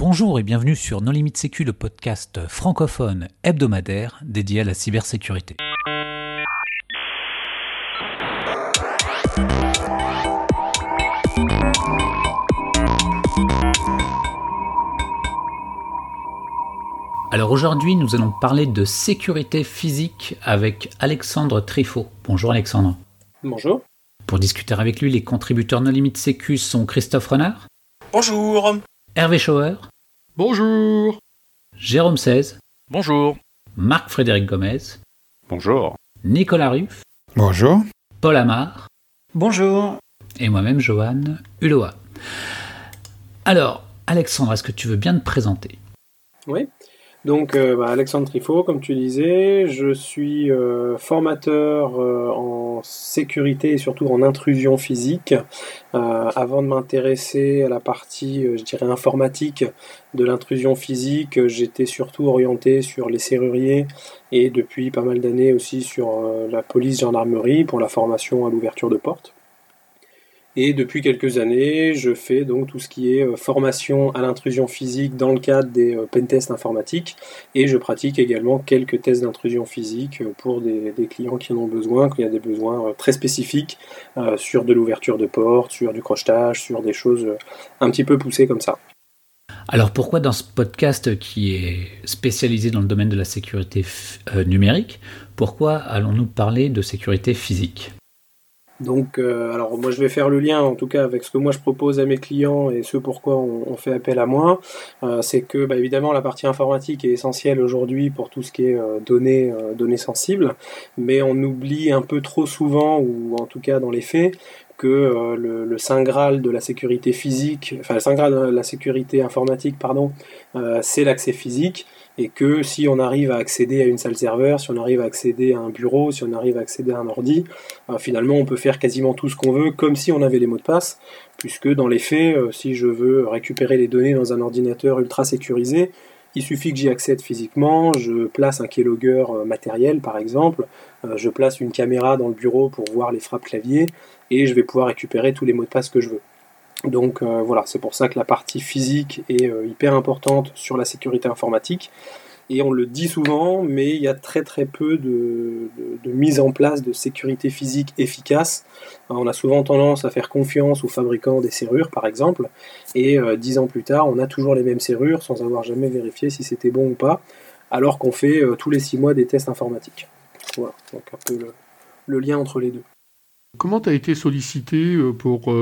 Bonjour et bienvenue sur Non Limite Sécu, le podcast francophone hebdomadaire dédié à la cybersécurité. Alors aujourd'hui, nous allons parler de sécurité physique avec Alexandre Trifot. Bonjour Alexandre. Bonjour. Pour discuter avec lui, les contributeurs Non Limite Sécu sont Christophe Renard. Bonjour. Hervé Schauer. Bonjour. Jérôme 16. Bonjour. Marc-Frédéric Gomez. Bonjour. Nicolas Ruff. Bonjour. Paul Amar. Bonjour. Et moi-même, Johan Uloa. Alors, Alexandre, est-ce que tu veux bien te présenter? Oui. Donc, euh, bah, Alexandre Trifot, comme tu disais, je suis euh, formateur euh, en sécurité et surtout en intrusion physique. avant de m'intéresser à la partie, je dirais, informatique de l'intrusion physique, j'étais surtout orienté sur les serruriers et depuis pas mal d'années aussi sur la police gendarmerie pour la formation à l'ouverture de portes. Et depuis quelques années, je fais donc tout ce qui est euh, formation à l'intrusion physique dans le cadre des euh, pentests informatiques. Et je pratique également quelques tests d'intrusion physique euh, pour des, clients qui en ont besoin, quand il y a des besoins très spécifiques sur de l'ouverture de portes, sur du crochetage, sur des choses un petit peu poussées comme ça. Alors pourquoi dans ce podcast qui est spécialisé dans le domaine de la sécurité numérique, pourquoi allons-nous parler de sécurité physique? Donc, euh, alors moi je vais faire le lien en tout cas avec ce que moi je propose à mes clients et ce pourquoi on, fait appel à moi. Euh, c'est que bah, évidemment la partie informatique est essentielle aujourd'hui pour tout ce qui est euh, données, données sensibles, mais on oublie un peu trop souvent, ou en tout cas dans les faits, que le, le, saint graal de la sécurité physique, enfin le saint graal de la sécurité informatique, pardon, c'est l'accès physique et que si on arrive à accéder à une salle serveur, si on arrive à accéder à un bureau, si on arrive à accéder à un ordi, euh, finalement on peut faire quasiment tout ce qu'on veut comme si on avait les mots de passe, puisque dans les faits, euh, si je veux récupérer les données dans un ordinateur ultra sécurisé, il suffit que j'y accède physiquement, je place un keylogger euh, matériel par exemple, je place une caméra dans le bureau pour voir les frappes clavier, et je vais pouvoir récupérer tous les mots de passe que je veux. Donc euh, voilà, c'est pour ça que la partie physique est euh, hyper importante sur la sécurité informatique. Et on le dit souvent, mais il y a très très peu de, mise en place de sécurité physique efficace. On a souvent tendance à faire confiance aux fabricants des serrures, par exemple, et euh, dix ans plus tard, on a toujours les mêmes serrures sans avoir jamais vérifié si c'était bon ou pas, alors qu'on fait tous les six mois des tests informatiques. Voilà, donc un peu le, lien entre les deux. Comment tu as été sollicité pour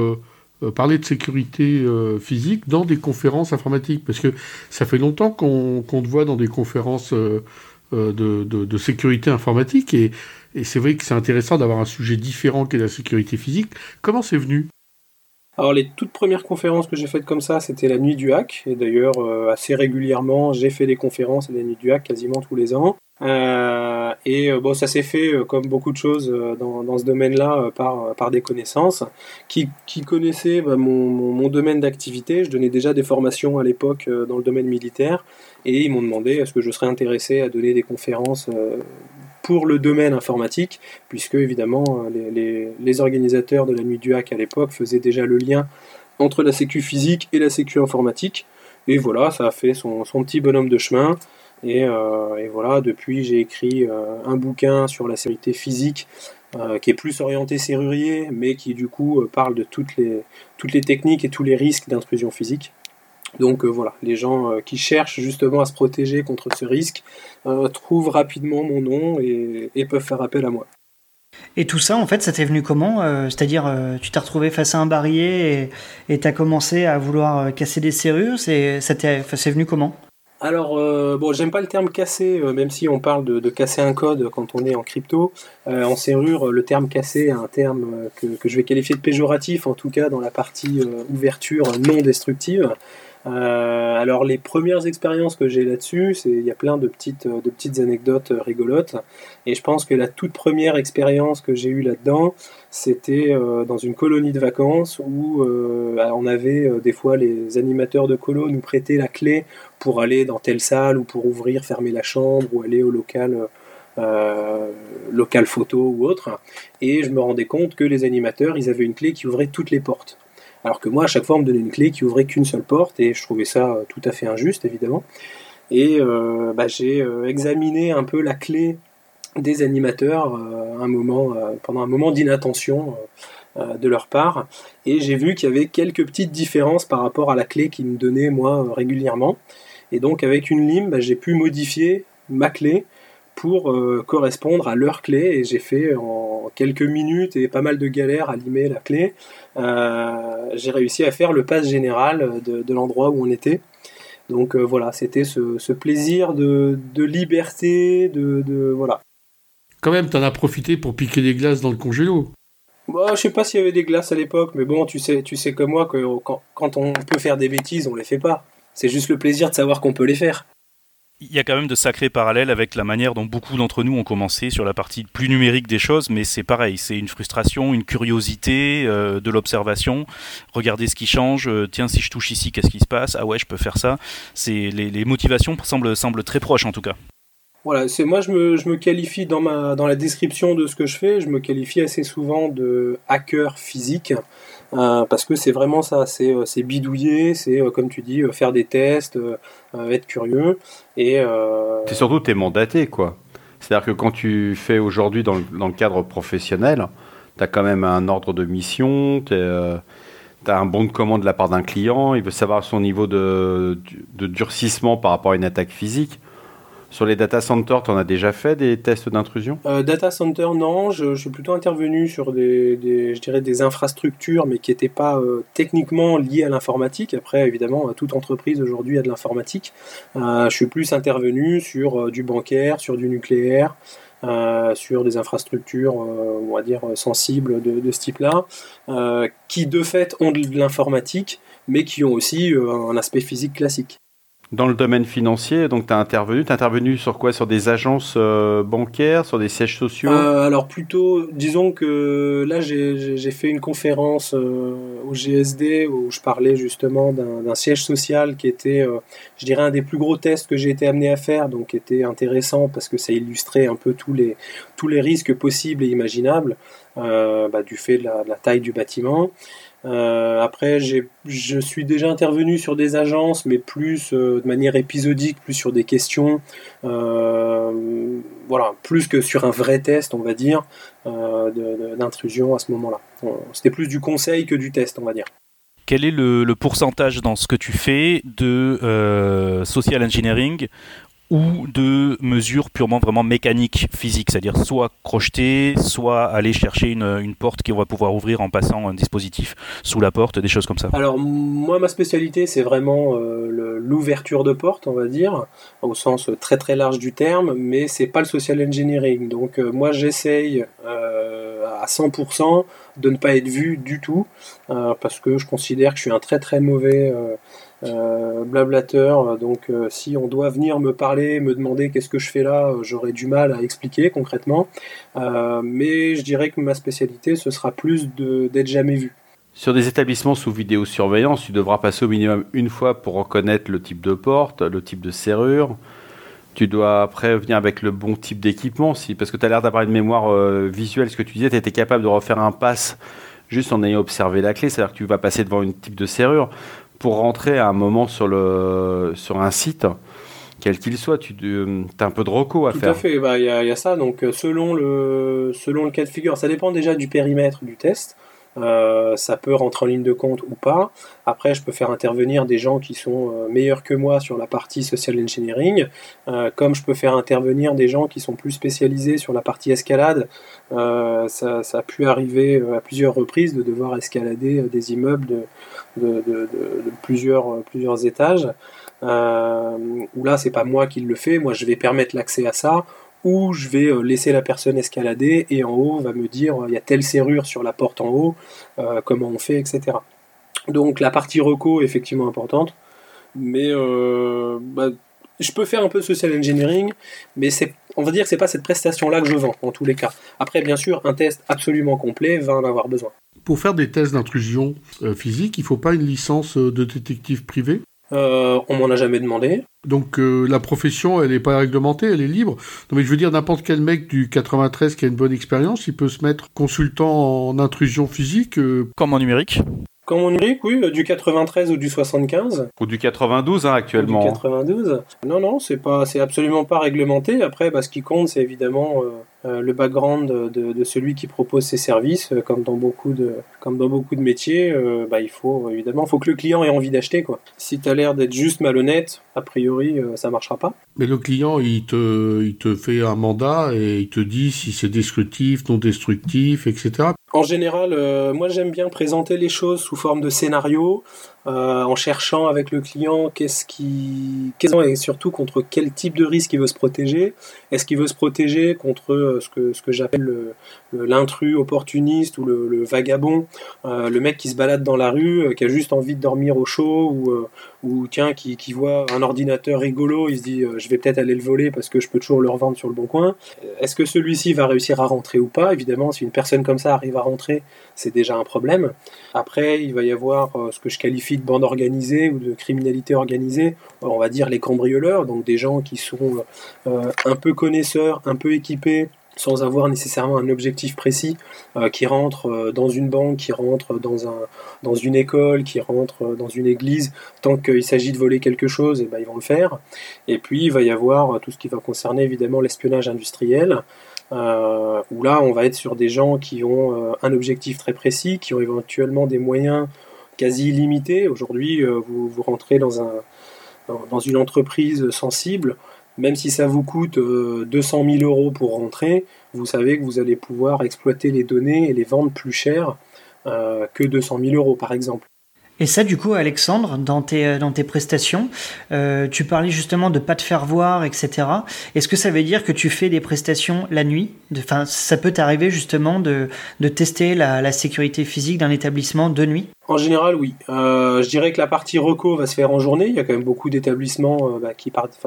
parler de sécurité euh, physique dans des conférences informatiques Parce que ça fait longtemps qu'on te voit dans des conférences euh, de, sécurité informatique et, c'est vrai que c'est intéressant d'avoir un sujet différent qu'est la sécurité physique. Comment c'est venu? Alors les toutes premières conférences que j'ai faites comme ça, c'était la nuit du hack. Et d'ailleurs, assez régulièrement, j'ai fait des conférences à la nuit du hack quasiment tous les ans. Euh, et euh, bon, ça s'est fait euh, comme beaucoup de choses dans, dans ce domaine-là par, par des connaissances qui, qui connaissaient bah, mon, mon, domaine d'activité. Je donnais déjà des formations à l'époque dans le domaine militaire et ils m'ont demandé est-ce que je serais intéressé à donner des conférences pour le domaine informatique, puisque évidemment les, les, organisateurs de la nuit du hack à l'époque faisaient déjà le lien entre la sécu physique et la sécu informatique. Et voilà, ça a fait son, son petit bonhomme de chemin. Euh, et, voilà, depuis j'ai écrit euh, un bouquin sur la sécurité physique euh, qui est plus orienté serrurier, mais qui du coup parle de toutes les, techniques et tous les risques d'intrusion physique. Donc voilà, les gens qui cherchent justement à se protéger contre ce risque trouvent rapidement mon nom et, peuvent faire appel à moi. Et tout ça, en fait, ça t'est venu comment C'est-à-dire, tu t'es retrouvé face à un barillet et tu as commencé à vouloir casser des serrures C'est venu comment? Alors, euh, bon, j'aime pas le terme casser, euh, même si on parle de, casser un code quand on est en crypto. Euh, en serrure, le terme casser est un terme que, je vais qualifier de péjoratif, en tout cas dans la partie ouverture non destructive. Euh, alors les premières expériences que j'ai là-dessus, il y a plein de petites, euh, anecdotes euh, rigolotes. Et je pense que la toute première expérience que j'ai eue là-dedans, c'était dans une colonie de vacances où on avait des fois les animateurs de colo nous prêtaient la clé pour aller dans telle salle ou pour ouvrir, fermer la chambre ou aller au local. local photo ou autre, et je me rendais compte que les animateurs, ils avaient une clé qui ouvrait toutes les portes. Alors que moi, à chaque fois, on me donnait une clé qui ouvrait qu'une seule porte, et je trouvais ça tout à fait injuste, évidemment. Et bah, j'ai examiné un peu la clé des animateurs un moment, pendant un moment d'inattention de leur part, et j'ai vu qu'il y avait quelques petites différences par rapport à la clé qu'ils me donnaient moi régulièrement. Et donc avec une lime, bah, j'ai pu modifier ma clé pour euh, correspondre à leur clé et j'ai fait en quelques minutes et pas mal de galères à limer la clé. Euh, j'ai réussi à faire le pass général de, l'endroit où on était. Donc euh, voilà, c'était ce, plaisir de, liberté, de, voilà. Quand même, t'en as profité pour piquer des glaces dans le congélo. Bah, je sais pas s'il y avait des glaces à l'époque, mais bon, tu sais, tu sais comme moi que quand, quand on peut faire des bêtises, on les fait pas. C'est juste le plaisir de savoir qu'on peut les faire il y a quand même de sacrés parallèles avec la manière dont beaucoup d'entre nous ont commencé sur la partie plus numérique des choses, mais c'est pareil, c'est une frustration, une curiosité, euh, de l'observation, regarder ce qui change, euh, tiens si je touche ici, qu'est-ce qui se passe, ah ouais je peux faire ça, c'est les, les, motivations semblent, semblent très proches en tout cas. Voilà, c'est moi je me, je me qualifie dans, ma, dans la description de ce que je fais, je me qualifie assez souvent de hacker physique. Euh, parce que c'est vraiment ça, c'est euh, bidouiller, c'est euh, comme tu dis, faire des tests, être curieux. Et c'est surtout t'es mandaté quoi. C'est-à-dire que quand tu fais aujourd'hui dans, le cadre professionnel, tu as quand même un ordre de mission, tu as un bon de commande de la part d'un client, il veut savoir son niveau de durcissement par rapport à une attaque physique. Sur les data centers, tu en as déjà fait des tests d'intrusion? Euh, Data center, non. Je, suis plutôt intervenu sur des, je dirais des infrastructures, mais qui n'étaient pas euh, techniquement liées à l'informatique. Après, évidemment, toute entreprise aujourd'hui a de l'informatique. Euh, je suis plus intervenu sur du bancaire, sur du nucléaire, sur des infrastructures, on va dire, sensibles de, de ce type-là, qui de fait ont de l'informatique, mais qui ont aussi un aspect physique classique. Dans le domaine financier, donc tu as intervenu, tu intervenu sur quoi? Sur des agences euh, bancaires, sur des sièges sociaux? Euh, Alors plutôt, disons que là j'ai fait une conférence euh, au GSD où je parlais justement d'un siège social qui était, je dirais, un des plus gros tests que j'ai été amené à faire, donc qui était intéressant parce que ça illustrait un peu tous les, tous les risques possibles et imaginables bah, du fait de la, de la taille du bâtiment. Euh, après, je suis déjà intervenu sur des agences, mais plus euh, de manière épisodique, plus sur des questions, euh, voilà, plus que sur un vrai test, on va dire, d'intrusion à ce moment-là. C'était plus du conseil que du test, on va dire. Quel est le, le pourcentage dans ce que tu fais de social engineering ou de mesures purement vraiment mécaniques, physiques, c'est-à-dire soit crocheter, soit aller chercher une, porte qu'on va pouvoir ouvrir en passant un dispositif sous la porte, des choses comme ça. Alors moi ma spécialité c'est vraiment euh, l'ouverture de porte, on va dire, au sens très très large du terme, mais c'est pas le social engineering. Donc euh, moi j'essaye euh, à 100% de ne pas être vu du tout, parce que je considère que je suis un très très mauvais euh, blablateur. Donc, euh, si on doit venir me parler, me demander qu'est-ce que je fais là, euh, j'aurais du mal à expliquer concrètement. mais je dirais que ma spécialité, ce sera plus d'être jamais vu. Sur des établissements sous vidéosurveillance, tu devras passer au minimum une fois pour reconnaître le type de porte, le type de serrure. Tu dois après venir avec le bon type d'équipement, si, parce que tu as l'air d'avoir une mémoire visuelle. Ce que tu disais, tu étais capable de refaire un pass juste en ayant observé la clé, c'est-à-dire que tu vas passer devant une type de serrure pour rentrer à un moment sur, le, sur un site, quel qu'il soit, tu as un peu de recours à faire. Tout à fait, bah, il y, a ça. Donc, euh, selon le, selon le cas de figure, ça dépend déjà du périmètre du test. Euh, ça peut rentrer en ligne de compte ou pas. Après, je peux faire intervenir des gens qui sont euh, meilleurs que moi sur la partie social engineering, euh, comme je peux faire intervenir des gens qui sont plus spécialisés sur la partie escalade. Ça, a pu arriver à plusieurs reprises de devoir escalader des immeubles de, plusieurs, étages. où là, c'est pas moi qui le fais, moi je vais permettre l'accès à ça ou je vais euh, laisser la personne escalader et en haut va me dire il y a telle serrure sur la porte en haut, euh, comment on fait, etc. Donc la partie reco est effectivement importante, mais euh, bah, je peux faire un peu de social engineering, mais c'est, on va dire que c'est pas cette prestation-là que je vends en tous les cas. Après, bien sûr, un test absolument complet va en avoir besoin. Pour faire des tests d'intrusion physique, il faut pas une licence de détective privé euh, on m'en a jamais demandé. Donc euh, la profession, elle n'est pas réglementée, elle est libre. Non mais je veux dire, n'importe quel mec du 93 qui a une bonne expérience, il peut se mettre consultant en intrusion physique. Euh, Comme en numérique Comme on numérique, oui, du 93 ou du 75. Ou du 92 hein, actuellement. Du 92. Non, non, c'est pas, c'est absolument pas réglementé. Après, bah, ce qui compte, c'est évidemment euh, le background de, de, celui qui propose ses services, comme dans beaucoup de, comme dans beaucoup de métiers. bah, il faut évidemment, faut que le client ait envie d'acheter, quoi. Si tu as l'air d'être juste malhonnête, a priori, ça marchera pas. Mais le client, il te, il te fait un mandat et il te dit si c'est destructif, non destructif, etc. En général, euh, moi j'aime bien présenter les choses sous forme de scénario, euh, en cherchant avec le client qu'est-ce qui, et surtout contre quel type de risque il veut se protéger. Est-ce qu'il veut se protéger contre euh, ce que ce que j'appelle l'intrus opportuniste ou le, vagabond, le mec qui se balade dans la rue, qui a juste envie de dormir au chaud ou ou tiens qui voit un ordinateur rigolo, il se dit je vais peut-être aller le voler parce que je peux toujours le revendre sur le bon coin. Est-ce que celui-ci va réussir à rentrer ou pas? Évidemment, si une personne comme ça arrive à rentrer, c'est déjà un problème. Après, il va y avoir ce que je qualifie de bande organisée ou de criminalité organisée, on va dire les cambrioleurs, donc des gens qui sont un peu connaisseurs, un peu équipés, sans avoir nécessairement un objectif précis, qui rentrent dans une banque, qui rentrent dans, un, dans une école, qui rentrent dans une église, tant qu'il s'agit de voler quelque chose, et ben, ils vont le faire. Et puis il va y avoir tout ce qui va concerner évidemment l'espionnage industriel, où là on va être sur des gens qui ont un objectif très précis, qui ont éventuellement des moyens quasi illimité. Aujourd'hui, euh, vous, rentrez dans, dans, une entreprise sensible, même si ça vous coûte 200 euh, 000 euros pour rentrer, vous savez que vous allez pouvoir exploiter les données et les vendre plus cher euh, que 200 000 euros, par exemple. Et ça, du coup, Alexandre, dans tes, euh, dans tes prestations, euh, tu parlais justement de pas te faire voir, etc. Est-ce que ça veut dire que tu fais des prestations la nuit Enfin, ça peut t'arriver justement de, de tester la, la sécurité physique d'un établissement de nuit? En général, oui. Euh, je dirais que la partie reco va se faire en journée. Il y a quand même beaucoup d'établissements bah, qui partent,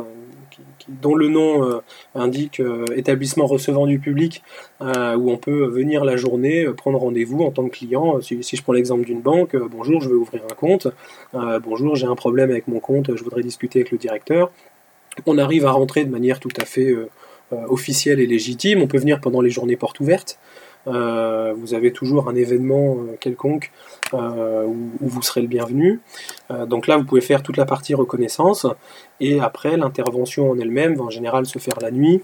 dont le nom euh, indique euh, établissement recevant du public, euh, où on peut venir la journée, prendre rendez-vous en tant que client. Si, je prends l'exemple d'une banque, bonjour, je veux ouvrir un compte, bonjour, j'ai un problème avec mon compte, je voudrais discuter avec le directeur. On arrive à rentrer de manière tout à fait officielle et légitime, on peut venir pendant les journées portes ouvertes. Vous avez toujours un événement quelconque euh, où, vous serez le bienvenu. donc là, vous pouvez faire toute la partie reconnaissance et après, l'intervention en elle-même va en général se faire la nuit.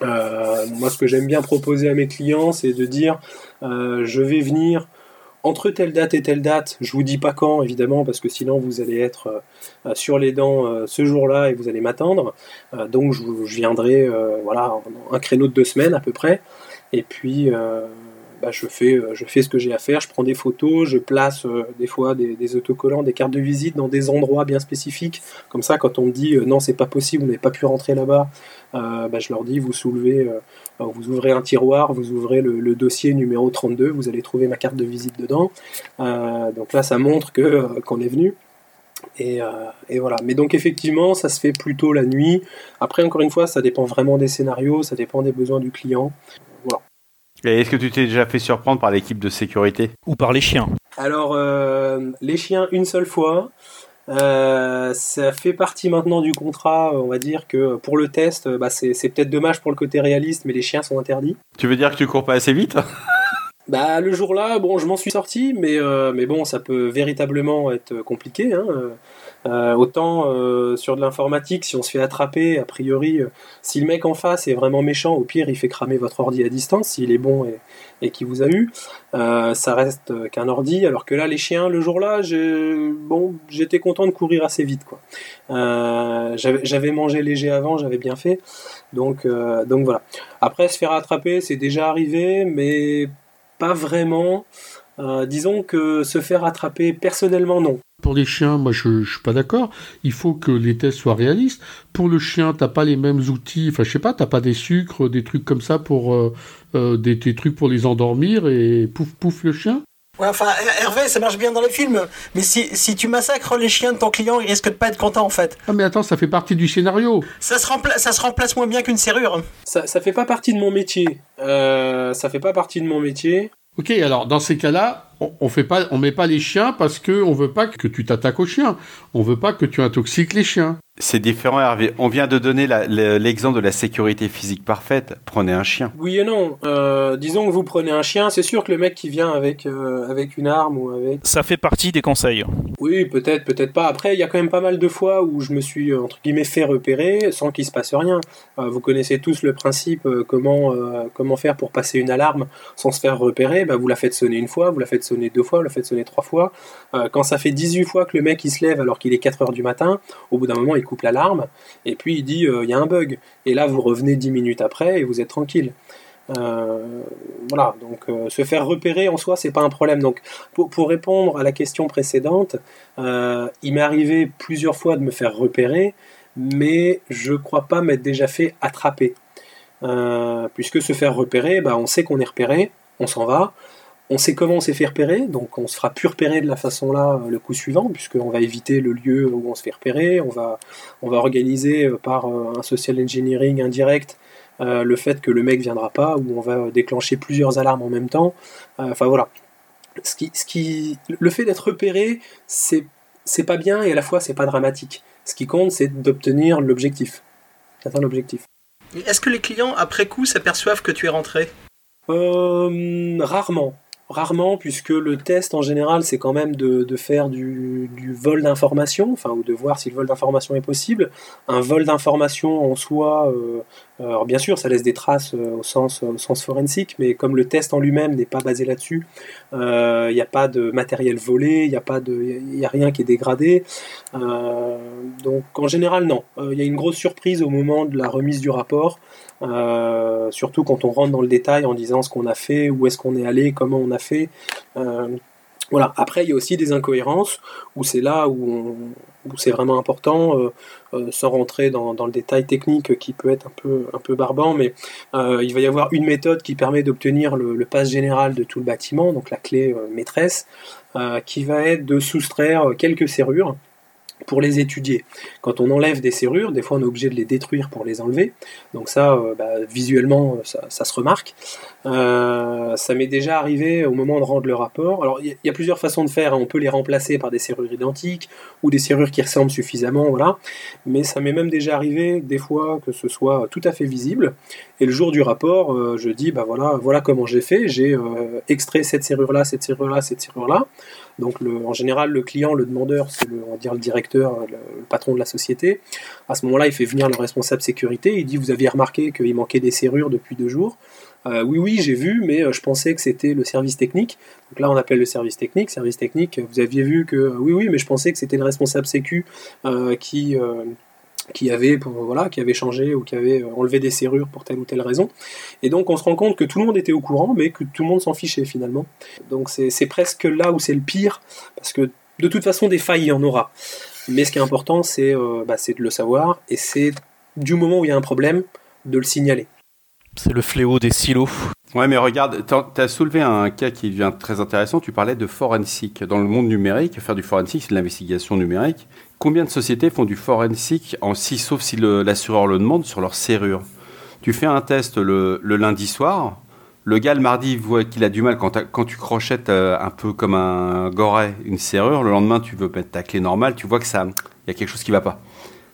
moi, ce que j'aime bien proposer à mes clients, c'est de dire je vais venir entre telle date et telle date, je vous dis pas quand évidemment parce que sinon vous allez être sur les dents ce jour-là et vous allez m'attendre. donc je, viendrai voilà un créneau de deux semaines à peu près. Et puis, euh, bah, je, fais, euh, je fais ce que j'ai à faire, je prends des photos, je place euh, des fois des, autocollants, des cartes de visite dans des endroits bien spécifiques. Comme ça, quand on me dit non, c'est pas possible, vous n'avez pas pu rentrer là-bas, bah, je leur dis vous soulevez, vous ouvrez un tiroir, vous ouvrez le, dossier numéro 32, vous allez trouver ma carte de visite dedans. donc là, ça montre qu'on est venu. Et, et, voilà. Mais donc effectivement, ça se fait plutôt la nuit. Après, encore une fois, ça dépend vraiment des scénarios, ça dépend des besoins du client. Et est-ce que tu t'es déjà fait surprendre par l'équipe de sécurité? Ou par les chiens Alors, euh, les chiens, une seule fois. Euh, ça fait partie maintenant du contrat, on va dire que pour le test, bah c'est peut-être dommage pour le côté réaliste, mais les chiens sont interdits. Tu veux dire que tu cours pas assez vite? Bah le jour-là, bon, je m'en suis sorti, mais euh, mais bon, ça peut véritablement être compliqué. Hein. Euh, autant euh, sur de l'informatique, si on se fait attraper, a priori, euh, si le mec en face est vraiment méchant, au pire, il fait cramer votre ordi à distance, s'il est bon et, et qui vous a eu. ça reste qu'un ordi, alors que là, les chiens, le jour-là, bon, j'étais content de courir assez vite. quoi. j'avais mangé léger avant, j'avais bien fait. Donc, donc voilà. Après, se faire attraper, c'est déjà arrivé, mais pas vraiment. disons que se faire attraper, personnellement, non. Pour les chiens, moi je, je suis pas d'accord. Il faut que les tests soient réalistes. Pour le chien, t'as pas les mêmes outils. Enfin, je sais pas, t'as pas des sucres, des trucs comme ça pour euh, euh, des, trucs pour les endormir et pouf pouf le chien. Ouais, enfin, Hervé, ça marche bien dans les films, mais si, si tu massacres les chiens de ton client, il risque de pas être content en fait. Ah, mais attends, ça fait partie du scénario. Ça se, ça se remplace moins bien qu'une serrure. Ça, ça fait pas partie de mon métier. Euh, ça fait pas partie de mon métier. Ok, alors dans ces cas-là, on, fait pas, on met pas les chiens parce que on veut pas que tu t'attaques aux chiens. On veut pas que tu intoxiques les chiens. C'est différent, Hervé. On vient de donner l'exemple de la sécurité physique parfaite. Prenez un chien. Oui et non. Euh, disons que vous prenez un chien, c'est sûr que le mec qui vient avec, euh, avec une arme ou avec... Ça fait partie des conseils. Oui, peut-être, peut-être pas. Après, il y a quand même pas mal de fois où je me suis, euh, entre guillemets, fait repérer sans qu'il se passe rien. vous connaissez tous le principe, comment, comment faire pour passer une alarme sans se faire repérer. Bah, vous la faites sonner une fois, vous la faites sonner deux fois, vous la faites sonner trois fois. quand ça fait 18 fois que le mec il se lève alors qu'il est 4 heures du matin, au bout d'un moment, il coupe l'alarme, et puis il dit euh, il y a un bug. Et là, vous revenez 10 minutes après et vous êtes tranquille. Euh, voilà, donc euh, se faire repérer en soi, c'est pas un problème. Donc, pour, répondre à la question précédente, il m'est arrivé plusieurs fois de me faire repérer, mais je crois pas m'être déjà fait attraper. puisque se faire repérer, bah, on sait qu'on est repéré, on s'en va, on sait comment on s'est fait repérer, donc on se fera plus repérer de la façon-là euh, le coup suivant, puisqu'on va éviter le lieu où on se fait repérer, on va, on va organiser euh, par euh, un social engineering indirect le fait que le mec viendra pas, ou on va déclencher plusieurs alarmes en même temps. Enfin voilà. Ce qui, ce qui, le fait d'être repéré, c'est, c'est pas bien et à la fois c'est pas dramatique. Ce qui compte, c'est d'obtenir l'objectif, d'atteindre l'objectif. Est-ce que les clients, après coup, s'aperçoivent que tu es rentré? Rarement. Rarement, puisque le test en général, c'est quand même de, faire du, vol d'information, enfin, ou de voir si le vol d'information est possible. Un vol d'information en soi, euh, alors bien sûr, ça laisse des traces euh, au, sens, au sens forensique, mais comme le test en lui-même n'est pas basé là-dessus, il euh, n'y a pas de matériel volé, il n'y a, a rien qui est dégradé. donc en général, non. Il y a une grosse surprise au moment de la remise du rapport. Euh, surtout quand on rentre dans le détail en disant ce qu'on a fait, où est-ce qu'on est allé, comment on a fait. Euh, voilà. Après, il y a aussi des incohérences où c'est là où, c'est vraiment important, euh, sans rentrer dans, le détail technique qui peut être un peu, un peu barbant, mais il va y avoir une méthode qui permet d'obtenir le, le pass général de tout le bâtiment, donc la clé maîtresse, qui va être de soustraire quelques serrures pour les étudier. Quand on enlève des serrures, des fois on est obligé de les détruire pour les enlever. Donc ça, euh, bah, visuellement, ça, se remarque. Euh, ça m'est déjà arrivé au moment de rendre le rapport. Alors il y, a plusieurs façons de faire. Hein. On peut les remplacer par des serrures identiques ou des serrures qui ressemblent suffisamment, voilà. Mais ça m'est même déjà arrivé des fois que ce soit tout à fait visible. Et le jour du rapport, euh, je dis bah voilà, voilà comment j'ai fait. J'ai extrait cette serrure là, cette serrure là, cette serrure là. Donc en général, le client, le demandeur, c'est le, directeur, le, patron de la société. À ce moment-là, il fait venir le responsable sécurité. Il dit Vous aviez remarqué qu'il manquait des serrures depuis deux jours euh, oui, oui, j'ai vu, mais euh, je pensais que c'était le service technique. Donc là, on appelle le service technique. Service technique, vous aviez vu que oui, oui, mais je pensais que c'était le responsable sécu euh, qui qui avait, voilà, qui avait changé ou qui avait euh, enlevé des serrures pour telle ou telle raison. Et donc on se rend compte que tout le monde était au courant, mais que tout le monde s'en fichait finalement. Donc c'est presque là où c'est le pire, parce que de toute façon des failles il y en aura. Mais ce qui est important c'est euh, bah, de le savoir, et c'est du moment où il y a un problème, de le signaler. C'est le fléau des silos. Ouais, mais regarde, tu as soulevé un cas qui devient très intéressant. Tu parlais de forensic. Dans le monde numérique, faire du forensic, c'est de l'investigation numérique. Combien de sociétés font du forensic en si, sauf si l'assureur le, demande, sur leur serrure? Tu fais un test le, lundi soir, le gars le mardi voit qu'il a du mal quand, quand tu crochettes euh, un peu comme un goret une serrure. Le lendemain, tu veux mettre ta clé normale, tu vois que ça, il y a quelque chose qui va pas.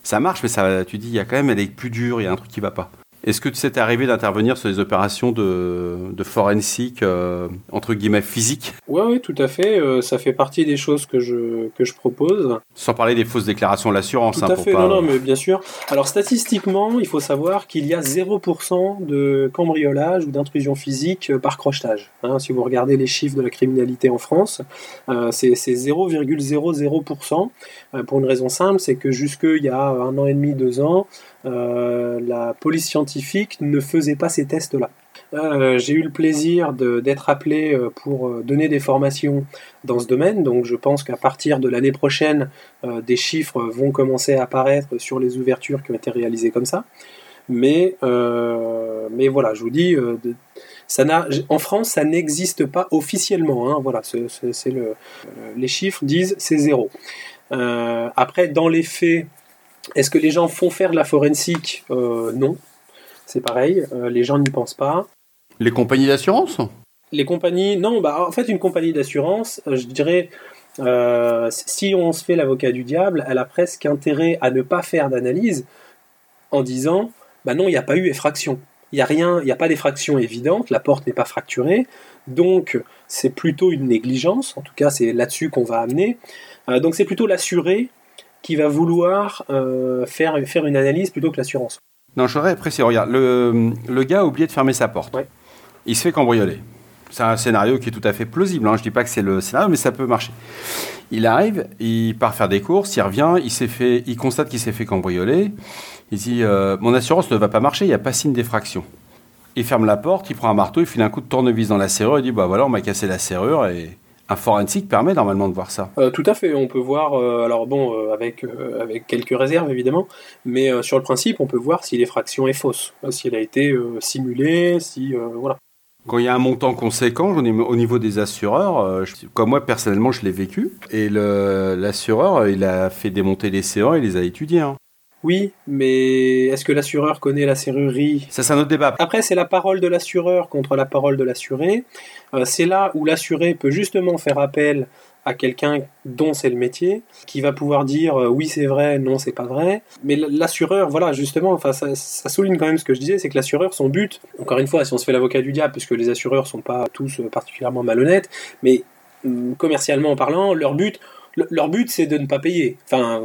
Ça marche, mais ça, tu dis, il y a quand même, elle est plus dure, il y a un truc qui va pas. Est-ce que tu s'est arrivé d'intervenir sur des opérations de, de forensique, euh, entre guillemets, physique Oui, oui, tout à fait. Euh, ça fait partie des choses que je, que je propose. Sans parler des fausses déclarations de l'assurance. Tout hein, à fait, non, non, mais bien sûr. Alors, statistiquement, il faut savoir qu'il y a 0% de cambriolage ou d'intrusion physique euh, par crochetage. Hein, si vous regardez les chiffres de la criminalité en France, c'est 0,00%. pour une raison simple, c'est que jusque il y a un an et demi, deux ans, euh, la police scientifique ne faisait pas ces tests-là. Euh, j'ai eu le plaisir d'être appelé euh, pour donner des formations dans ce domaine, donc je pense qu'à partir de l'année prochaine, des chiffres vont commencer à apparaître sur les ouvertures qui ont été réalisées comme ça. Mais, mais voilà, je vous dis, ça en France, ça n'existe pas officiellement. Hein, voilà, c'est le, les chiffres disent c'est zéro. après, dans les faits, est-ce que les gens font faire de la forensique? Euh, Non. C'est pareil, euh, les gens n'y pensent pas. Les compagnies d'assurance? Les compagnies, non, bah, en fait, une compagnie d'assurance, euh, je dirais, euh, si on se fait l'avocat du diable, elle a presque intérêt à ne pas faire d'analyse en disant bah non, il n'y a pas eu effraction. Il n'y a rien, il n'y a pas d'effraction évidente, la porte n'est pas fracturée, donc c'est plutôt une négligence, en tout cas c'est là-dessus qu'on va amener. Donc c'est plutôt l'assuré qui va vouloir euh, faire, faire une analyse plutôt que l'assurance. Non, je voudrais préciser, regarde, le, le gars a oublié de fermer sa porte. Ouais. Il se fait cambrioler. C'est un scénario qui est tout à fait plausible. Hein. Je dis pas que c'est le scénario, mais ça peut marcher. Il arrive, il part faire des courses, il revient, il fait, il constate qu'il s'est fait cambrioler. Il dit euh, mon assurance ne va pas marcher, il n'y a pas signe d'effraction. Il ferme la porte, il prend un marteau, il file un coup de tournevis dans la serrure, il dit bah voilà, on m'a cassé la serrure et un forensique permet normalement de voir ça. Euh, tout à fait, on peut voir, euh, alors bon, euh, avec, euh, avec quelques réserves évidemment, mais euh, sur le principe, on peut voir si l'effraction est fausse, si elle a été euh, simulée, si. euh, voilà. Quand il y a un montant conséquent au niveau- au niveau des assureurs, euh, je- comme moi personnellement je l'ai vécu, et l'assureur il a fait démonter les C1, il les a étudiés. hein. Oui, mais est-ce que l'assureur connaît la serrurerie? Ça c'est un autre débat. Après, c'est la parole de l'assureur contre la parole de l'assuré. Euh, c'est là où l'assuré peut justement faire appel à quelqu'un dont c'est le métier, qui va pouvoir dire euh, oui c'est vrai, non c'est pas vrai. Mais l'assureur, voilà justement, enfin ça, souligne quand même ce que je disais, c'est que l'assureur, son but, encore une fois, si on se fait l'avocat du diable, puisque les assureurs sont pas tous euh, particulièrement malhonnêtes, mais hum, commercialement parlant, leur but, le- leur but c'est de ne pas payer. Enfin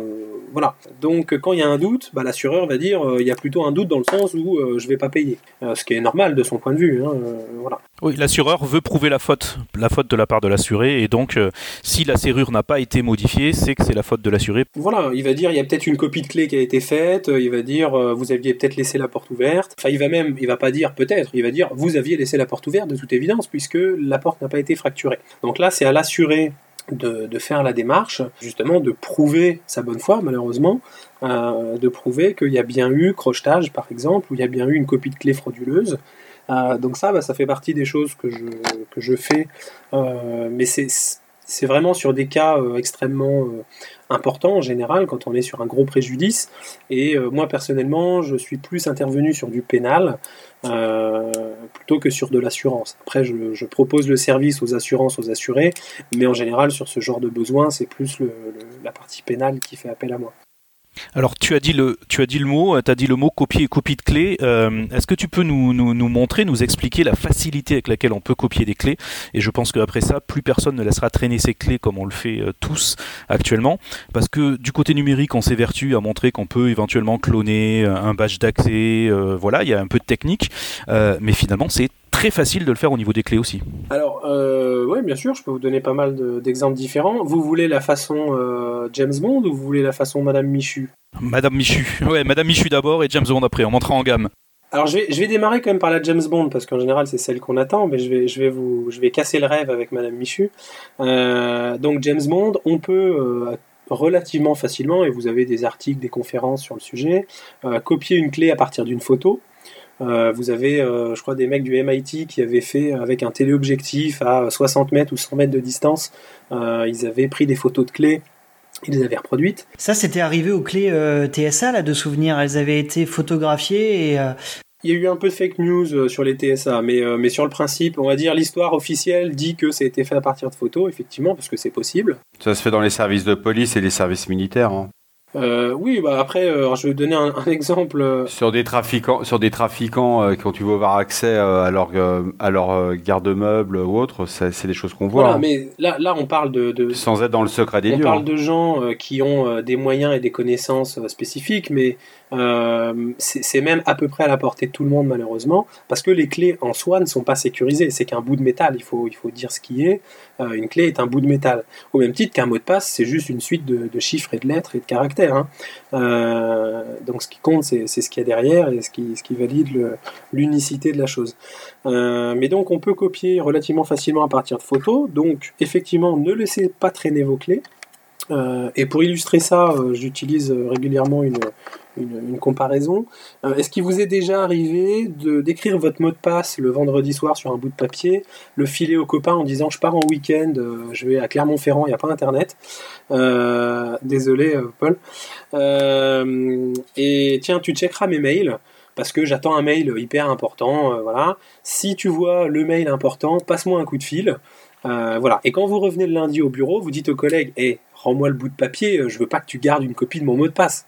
voilà. Donc quand il y a un doute, bah, l'assureur va dire euh, il y a plutôt un doute dans le sens où euh, je vais pas payer, Euh, ce qui est normal de son point de vue. hein, voilà. Oui, l'assureur veut prouver la faute, la faute de la part de l'assuré, et donc si la serrure n'a pas été modifiée, c'est que c'est la faute de l'assuré. Voilà, il va dire il y a peut-être une copie de clé qui a été faite, il va dire vous aviez peut-être laissé la porte ouverte. Enfin, il va même, il va pas dire peut-être, il va dire vous aviez laissé la porte ouverte de toute évidence puisque la porte n'a pas été fracturée. Donc là, c'est à l'assuré de, faire la démarche, justement de prouver sa bonne foi, malheureusement, euh, de prouver qu'il y a bien eu crochetage, par exemple, ou il y a bien eu une copie de clé frauduleuse. Euh, donc ça, bah, ça fait partie des choses que je, fais, euh, mais c'est vraiment sur des cas extrêmement importants en général, quand on est sur un gros préjudice. Et euh, moi, personnellement, je suis plus intervenu sur du pénal euh, plutôt que sur de l'assurance. Après, je, propose le service aux assurances, aux assurés, mais en général, sur ce genre de besoin, c'est plus la partie pénale qui fait appel à moi. Alors tu as dit le, tu as dit le mot, tu dit le mot copie copie de clé. Euh, Est-ce que tu peux nous, nous, nous montrer, nous expliquer la facilité avec laquelle on peut copier des clés? Et je pense qu'après ça, plus personne ne laissera traîner ses clés comme on le fait euh, tous actuellement, parce que du côté numérique, on s'évertue à montrer qu'on peut éventuellement cloner euh, un badge d'accès. voilà, il y a un peu de technique, mais finalement c'est très facile de le faire au niveau des clés aussi. Alors, euh, oui, bien sûr, je peux vous donner pas mal de- d'exemples différents. Vous voulez la façon euh, James Bond ou vous voulez la façon Madame Michu? Madame Michu, ouais, Madame Michu d'abord et James Bond après. On montera en gamme. Alors je vais, je vais démarrer quand même par la James Bond parce qu'en général c'est celle qu'on attend, mais je vais, je vais vous, je vais casser le rêve avec Madame Michu. Euh, donc James Bond, on peut euh, relativement facilement, et vous avez des articles, des conférences sur le sujet, euh, copier une clé à partir d'une photo. Euh, vous avez, euh, je crois, des mecs du MIT qui avaient fait avec un téléobjectif à 60 mètres ou 100 mètres de distance. euh, ils avaient pris des photos de clés, ils les avaient reproduites. Ça, c'était arrivé aux clés euh, TSA, là, de souvenirs. Elles avaient été photographiées et. euh, Il y a eu un peu de fake news euh, sur les TSA, mais, euh, mais sur le principe, on va dire l'histoire officielle dit que ça a été fait à partir de photos, effectivement, parce que c'est possible. Ça se fait dans les services de police et les services militaires. hein. Euh, oui, bah après, euh, je vais donner un, un exemple. euh, Sur des trafiquants, sur des trafiquants quand tu veux avoir accès à leur, à leur garde-meubles ou autre, c'est des choses qu'on voit. voilà, hein. mais là, là, on parle de, de, Sans être dans le secret des on lieux. parle hein. de gens qui ont des moyens et des connaissances spécifiques, mais euh, c'est même à peu près à la portée de tout le monde malheureusement, parce que les clés en soi ne sont pas sécurisées. C'est qu'un bout de métal. Il faut, dire ce qui est. Euh, une clé est un bout de métal. Au même titre qu'un mot de passe, c'est juste une suite de, chiffres et de lettres et de caractères. hein. Euh, donc ce qui compte, c'est ce qu'il y a derrière et ce qui, valide l'unicité de la chose. Mais donc on peut copier relativement facilement à partir de photos. Donc effectivement, ne laissez pas traîner vos clés. Euh, et pour illustrer ça, euh, j'utilise euh, régulièrement une, une, comparaison. Est-ce qu'il vous est déjà arrivé de d'écrire votre mot de passe le vendredi soir sur un bout de papier, le filer aux copains en disant je pars en week-end, je vais à Clermont-Ferrand, il n'y a pas internet. Désolé Paul. Et tiens, tu checkeras mes mails parce que j'attends un mail hyper important. voilà. Si tu vois le mail important, passe-moi un coup de fil. Voilà. Et quand vous revenez le lundi au bureau, vous dites au collègue "Eh, rends-moi le bout de papier. Je veux pas que tu gardes une copie de mon mot de passe."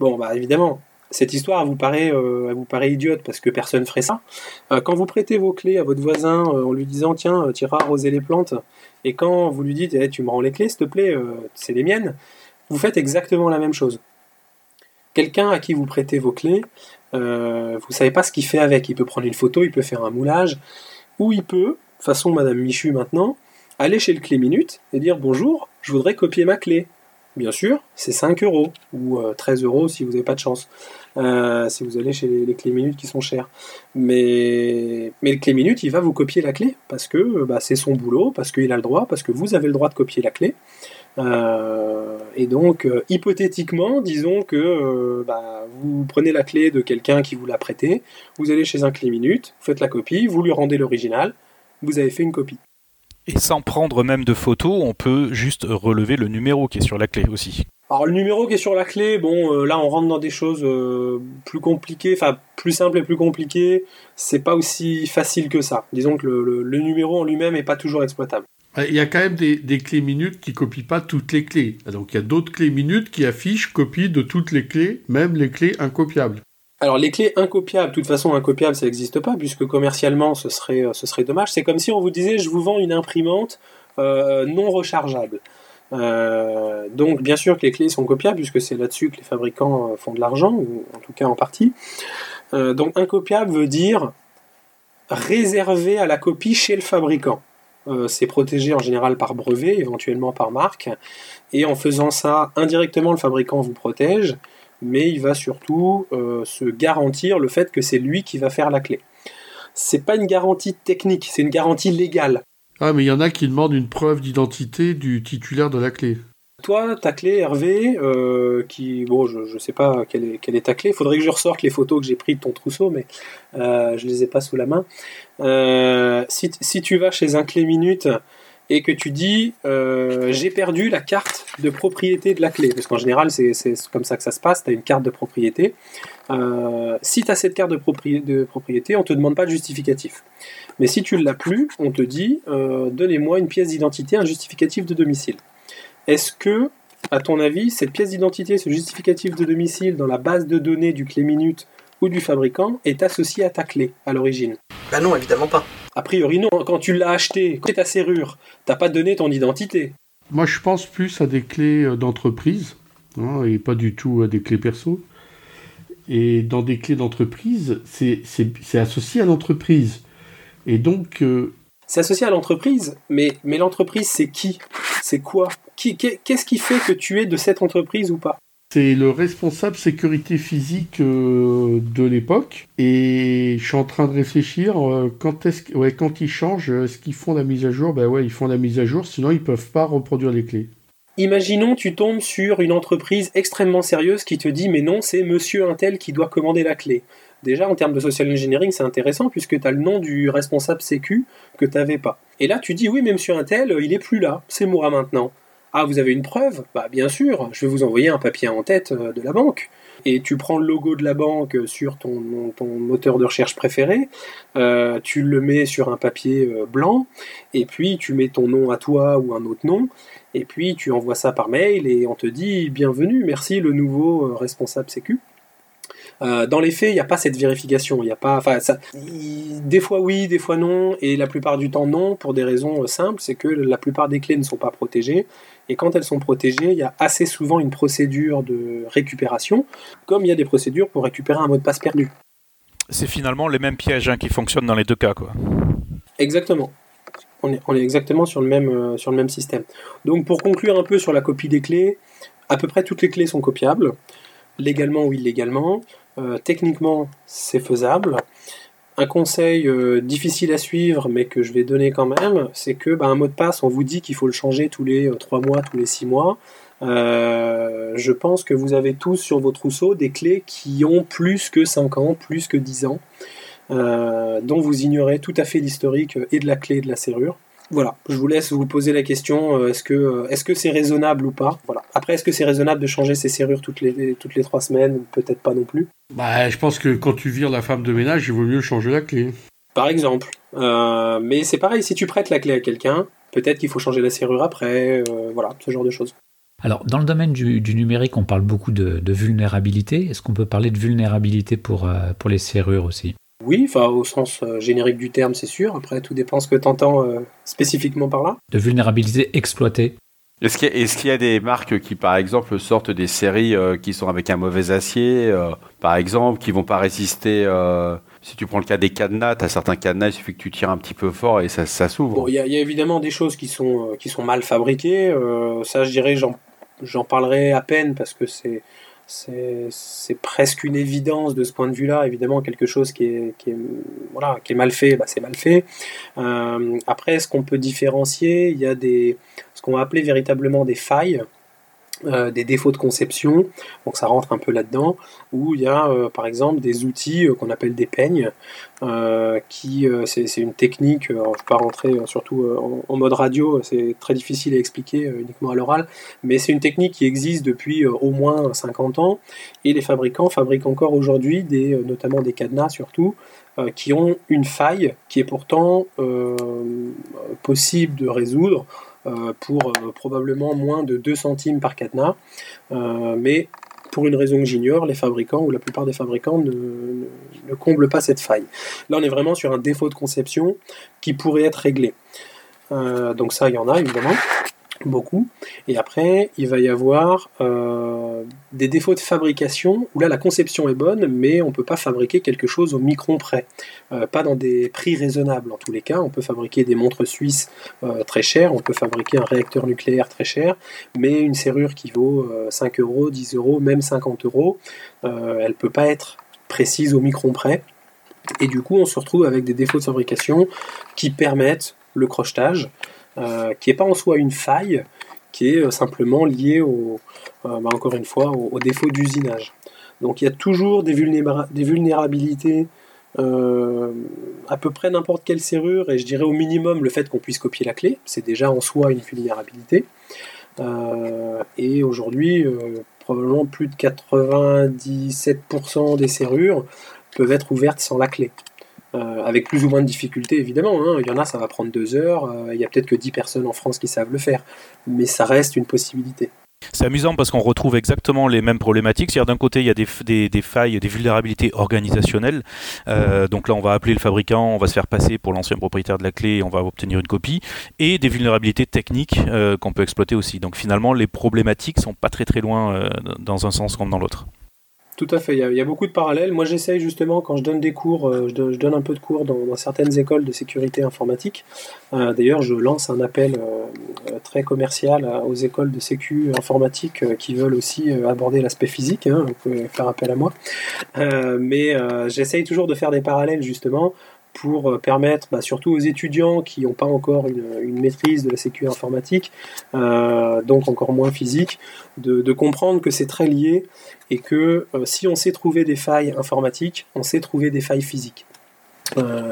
Bon, bah évidemment, cette histoire vous paraît, euh, vous paraît idiote parce que personne ferait ça. Euh, quand vous prêtez vos clés à votre voisin euh, en lui disant tiens, tu iras arroser les plantes, et quand vous lui dites eh, tu me rends les clés s'il te plaît, c'est les miennes, vous faites exactement la même chose. Quelqu'un à qui vous prêtez vos clés, vous savez pas ce qu'il fait avec. Il peut prendre une photo, il peut faire un moulage, ou il peut, façon Madame Michu maintenant, aller chez le clé minute et dire bonjour, je voudrais copier ma clé bien sûr, c'est 5 euros ou 13 euh, euros si vous n'avez pas de chance. Euh, si vous allez chez les, clés minutes qui sont chères. Mais, mais le clé minute, il va vous copier la clé parce que bah, c'est son boulot, parce qu'il a le droit, parce que vous avez le droit de copier la clé. Euh, et donc, hypothétiquement, disons que bah, vous prenez la clé de quelqu'un qui vous l'a prêté, vous allez chez un clé minute, vous faites la copie, vous lui rendez l'original, vous avez fait une copie. Et sans prendre même de photos, on peut juste relever le numéro qui est sur la clé aussi. Alors le numéro qui est sur la clé, bon, euh, là on rentre dans des choses euh, plus compliquées, enfin plus simples et plus compliquées. C'est pas aussi facile que ça. Disons que le, numéro en lui-même est pas toujours exploitable. Il y a quand même des, des, clés minutes qui copient pas toutes les clés. Donc il y a d'autres clés minutes qui affichent copie de toutes les clés, même les clés incopiables. Alors les clés incopiables, de toute façon incopiables ça n'existe pas puisque commercialement ce serait, euh, dommage. C'est comme si on vous disait je vous vends une imprimante euh, non rechargeable. Euh, donc bien sûr que les clés sont copiables puisque c'est là-dessus que les fabricants font de l'argent, ou en tout cas en partie. donc incopiable veut dire réservé à la copie chez le fabricant. c'est protégé en général par brevet, éventuellement par marque, et en faisant ça indirectement le fabricant vous protège, mais il va surtout euh, se garantir le fait que c'est lui qui va faire la clé. C'est pas une garantie technique, c'est une garantie légale. Ah, mais il y en a qui demandent une preuve d'identité du titulaire de la clé. Toi, ta clé, Hervé, euh, qui, bon, je, ne sais pas quelle est, quelle est ta clé. Il faudrait que je ressorte les photos que j'ai prises de ton trousseau, mais euh, je les ai pas sous la main. si, si, tu vas chez un clé minute et que tu dis euh, j'ai perdu la carte de propriété de la clé, parce qu'en général c'est comme ça que ça se passe, tu as une carte de propriété. Euh, si tu as cette carte de, propriété, on te demande pas de justificatif. Mais si tu ne l'as plus, on te dit euh, donnez-moi une pièce d'identité, un justificatif de domicile. Est-ce que, à ton avis, cette pièce d'identité, ce justificatif de domicile dans la base de données du clé minute ou du fabricant est associé à ta clé à l'origine? Bah non, évidemment pas. A priori non, quand tu l'as acheté, quand ta serrure, t'as pas donné ton identité. Moi je pense plus à des clés euh, d'entreprise, hein, et pas du tout à des clés perso. Et dans des clés d'entreprise, c'est associé à l'entreprise. Et donc... Euh, c'est associé à l'entreprise, mais, mais l'entreprise c'est qui? C'est quoi? Qu'est-ce qui fait que tu es de cette entreprise ou pas? C'est le responsable sécurité physique euh, de l'époque. Et je suis en train de réfléchir, euh, quand, est-ce, ils changent, est-ce qu'ils font la mise à jour? Ben ouais, ils font la mise à jour, sinon ils peuvent pas reproduire les clés. Imaginons tu tombes sur une entreprise extrêmement sérieuse qui te dit mais non c'est monsieur Intel qui doit commander la clé. Déjà en termes de social engineering c'est intéressant puisque tu as le nom du responsable sécu que tu n'avais pas. Et là tu dis oui mais monsieur Intel il est plus là, c'est moi maintenant. Ah, vous avez une preuve? Bah bien sûr, je vais vous envoyer un papier en tête euh, de la banque. Et tu prends le logo de la banque sur ton, moteur de recherche préféré, euh, tu le mets sur un papier euh, blanc, et puis tu mets ton nom à toi ou un autre nom, et puis tu envoies ça par mail et on te dit bienvenue, merci le nouveau responsable sécu. Dans les faits, il n'y a pas cette vérification. Il a pas, ça, des fois oui, des fois non, et la plupart du temps non, pour des raisons simples, c'est que la plupart des clés ne sont pas protégées. Et quand elles sont protégées, il y a assez souvent une procédure de récupération, comme il y a des procédures pour récupérer un mot de passe perdu. C'est finalement les mêmes pièges hein, qui fonctionnent dans les deux cas, quoi. Exactement. On est, on est exactement sur le, même, euh, sur le même système. Donc pour conclure un peu sur la copie des clés, à peu près toutes les clés sont copiables, légalement ou illégalement. Euh, techniquement, c'est faisable. Un conseil euh, difficile à suivre, mais que je vais donner quand même, c'est que bah, un mot de passe, on vous dit qu'il faut le changer tous les 3 euh, mois, tous les 6 mois. je pense que vous avez tous sur vos trousseaux des clés qui ont plus que 5 ans, plus que 10 ans, dont vous ignorez tout à fait l'historique et de la clé et de la serrure. Voilà, je vous laisse vous poser la question euh, est-ce que euh, est-ce que c'est raisonnable ou pas? Voilà. Après, est-ce que c'est raisonnable de changer ses serrures toutes les toutes les trois semaines? Peut-être pas non plus. Bah, je pense que quand tu vires la femme de ménage, il vaut mieux changer la clé. Par exemple. Euh, mais c'est pareil, si tu prêtes la clé à quelqu'un, peut-être qu'il faut changer la serrure après, euh, voilà, ce genre de choses. Alors, dans le domaine du, numérique, on parle beaucoup de, vulnérabilité. Est-ce qu'on peut parler de vulnérabilité pour, euh, pour les serrures aussi? Oui, enfin, au sens générique du terme, c'est sûr. Après, tout dépend ce que tu entends spécifiquement par là. De vulnérabilité exploitée est-ce qu'il y, a des marques qui, par exemple, sortent des séries qui sont avec un mauvais acier, par exemple, qui vont pas résister si tu prends le cas des cadenas, tu as certains cadenas, il suffit que tu tires un petit peu fort et ça, ça s'ouvre. Il y, a évidemment des choses qui sont, euh, qui sont mal fabriquées. Euh, ça, je dirais, j'en parlerai à peine parce que c'est c'est presque une évidence de ce point de vue-là. Évidemment, quelque chose qui est, qui est, voilà, qui est mal fait, bah, c'est mal fait. Euh, après, ce qu'on peut différencier, il y a des, ce qu'on va appeler véritablement des failles. Euh, des défauts de conception, donc ça rentre un peu là-dedans, où il y a euh, par exemple des outils euh, qu'on appelle des peignes, qui c'est une technique, je ne vais pas rentrer surtout en, mode radio, c'est très difficile à expliquer uniquement à l'oral, mais c'est une technique qui existe depuis au moins 50 ans, et les fabricants fabriquent encore aujourd'hui, notamment des cadenas surtout, qui ont une faille qui est pourtant possible de résoudre pour euh, probablement moins de 2 centimes par cadenas. Euh, mais pour une raison que j'ignore, les fabricants ou la plupart des fabricants ne, comblent pas cette faille. Là, on est vraiment sur un défaut de conception qui pourrait être réglé. donc ça, il y en a évidemment beaucoup. Et après, il va y avoir euh, des défauts de fabrication où là la conception est bonne, mais on ne peut pas fabriquer quelque chose au micron près. Euh, pas dans des prix raisonnables en tous les cas. On peut fabriquer des montres suisses euh, très chères, on peut fabriquer un réacteur nucléaire très cher, mais une serrure qui vaut 5 euros, 10 euros, même 50 euros, elle ne peut pas être précise au micron près. Et du coup, on se retrouve avec des défauts de fabrication qui permettent le crochetage. Euh, qui n'est pas en soi une faille, qui est euh, simplement liée au, euh, bah, encore une fois, au, défaut d'usinage. Donc il y a toujours des, vulnérabilités à peu près n'importe quelle serrure, et je dirais au minimum le fait qu'on puisse copier la clé, c'est déjà en soi une vulnérabilité. et aujourd'hui, probablement plus de 97% des serrures peuvent être ouvertes sans la clé. Euh, avec plus ou moins de difficultés évidemment. Hein. Il y en a, ça va prendre deux heures. Euh, il y a peut-être que 10 personnes en France qui savent le faire, mais ça reste une possibilité. C'est amusant parce qu'on retrouve exactement les mêmes problématiques. D'un côté, il y a des, des, failles, des vulnérabilités organisationnelles. Euh, donc là, on va appeler le fabricant, on va se faire passer pour l'ancien propriétaire de la clé et on va obtenir une copie. Et des vulnérabilités techniques qu'on peut exploiter aussi. Donc finalement, les problématiques sont pas très très loin dans un sens comme dans l'autre. Tout à fait, il y, a, beaucoup de parallèles. Moi, j'essaye justement, quand je donne des cours, euh, je, donne un peu de cours dans, certaines écoles de sécurité informatique. Euh, d'ailleurs, je lance un appel euh, très commercial aux écoles de sécu informatique qui veulent aussi aborder l'aspect physique. Hein, vous pouvez faire appel à moi. mais j'essaye toujours de faire des parallèles, justement, pour permettre, bah, surtout aux étudiants qui n'ont pas encore une, maîtrise de la sécurité informatique, donc encore moins physique, de, comprendre que c'est très lié et que euh, si on sait trouver des failles informatiques, on sait trouver des failles physiques.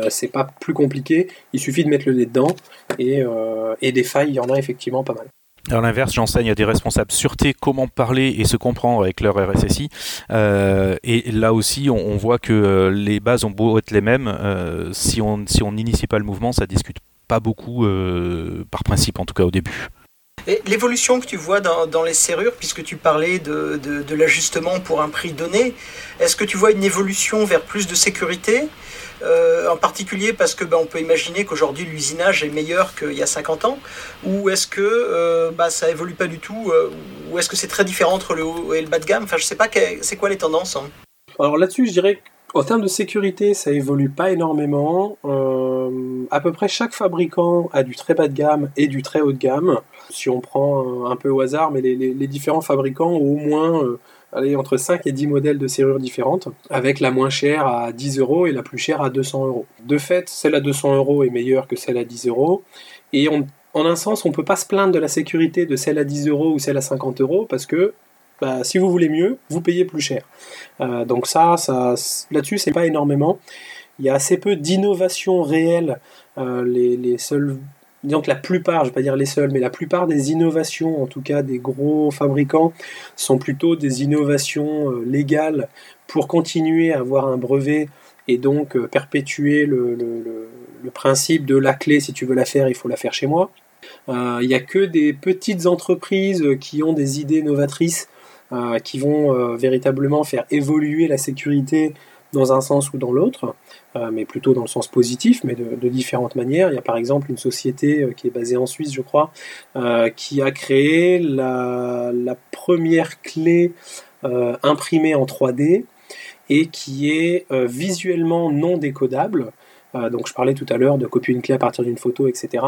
c'est pas plus compliqué, il suffit de mettre le nez dedans et, et des failles, il y en a effectivement pas mal. À l'inverse, j'enseigne à des responsables sûreté comment parler et se comprendre avec leur RSSI. Euh, et là aussi, on, voit que euh, les bases ont beau être les mêmes. Euh, si on si n'initie pas le mouvement, ça discute pas beaucoup, par principe en tout cas au début. L'évolution que tu vois dans, les serrures, puisque tu parlais de, l'ajustement pour un prix donné, est-ce que tu vois une évolution vers plus de sécurité euh, en particulier parce que ben, on peut imaginer qu'aujourd'hui l'usinage est meilleur qu'il y a 50 ans, ou est-ce que euh, bah, ça évolue pas du tout, euh, ou est-ce que c'est très différent entre le haut et le bas de gamme? Enfin, je sais pas c'est quoi les tendances. Hein. Alors là-dessus, je dirais qu'en termes de sécurité, ça évolue pas énormément. à peu près chaque fabricant a du très bas de gamme et du très haut de gamme. Si on prend un peu au hasard, mais les, différents fabricants ont au moins allez, entre 5 et 10 modèles de serrures différentes, avec la moins chère à 10 euros et la plus chère à 200 euros. De fait, celle à 200 euros est meilleure que celle à 10 euros, et en un sens, on ne peut pas se plaindre de la sécurité de celle à 10 euros ou celle à 50 euros, parce que bah, si vous voulez mieux, vous payez plus cher. Euh, donc ça, ça là-dessus, c'est pas énormément. Il y a assez peu d'innovation réelle. Euh, les, les seuls disons que la plupart, je ne vais pas dire les seuls, mais la plupart des innovations, en tout cas des gros fabricants, sont plutôt des innovations euh, légales pour continuer à avoir un brevet et donc perpétuer le, principe de la clé, si tu veux la faire, il faut la faire chez moi. Il n'y a que des petites entreprises qui ont des idées novatrices, qui vont véritablement faire évoluer la sécurité dans un sens ou dans l'autre, euh, mais plutôt dans le sens positif, mais de, différentes manières. Il y a par exemple une société euh, qui est basée en Suisse, je crois, euh, qui a créé la, première clé imprimée en 3D et qui est visuellement non décodable. donc je parlais tout à l'heure de copier une clé à partir d'une photo, etc.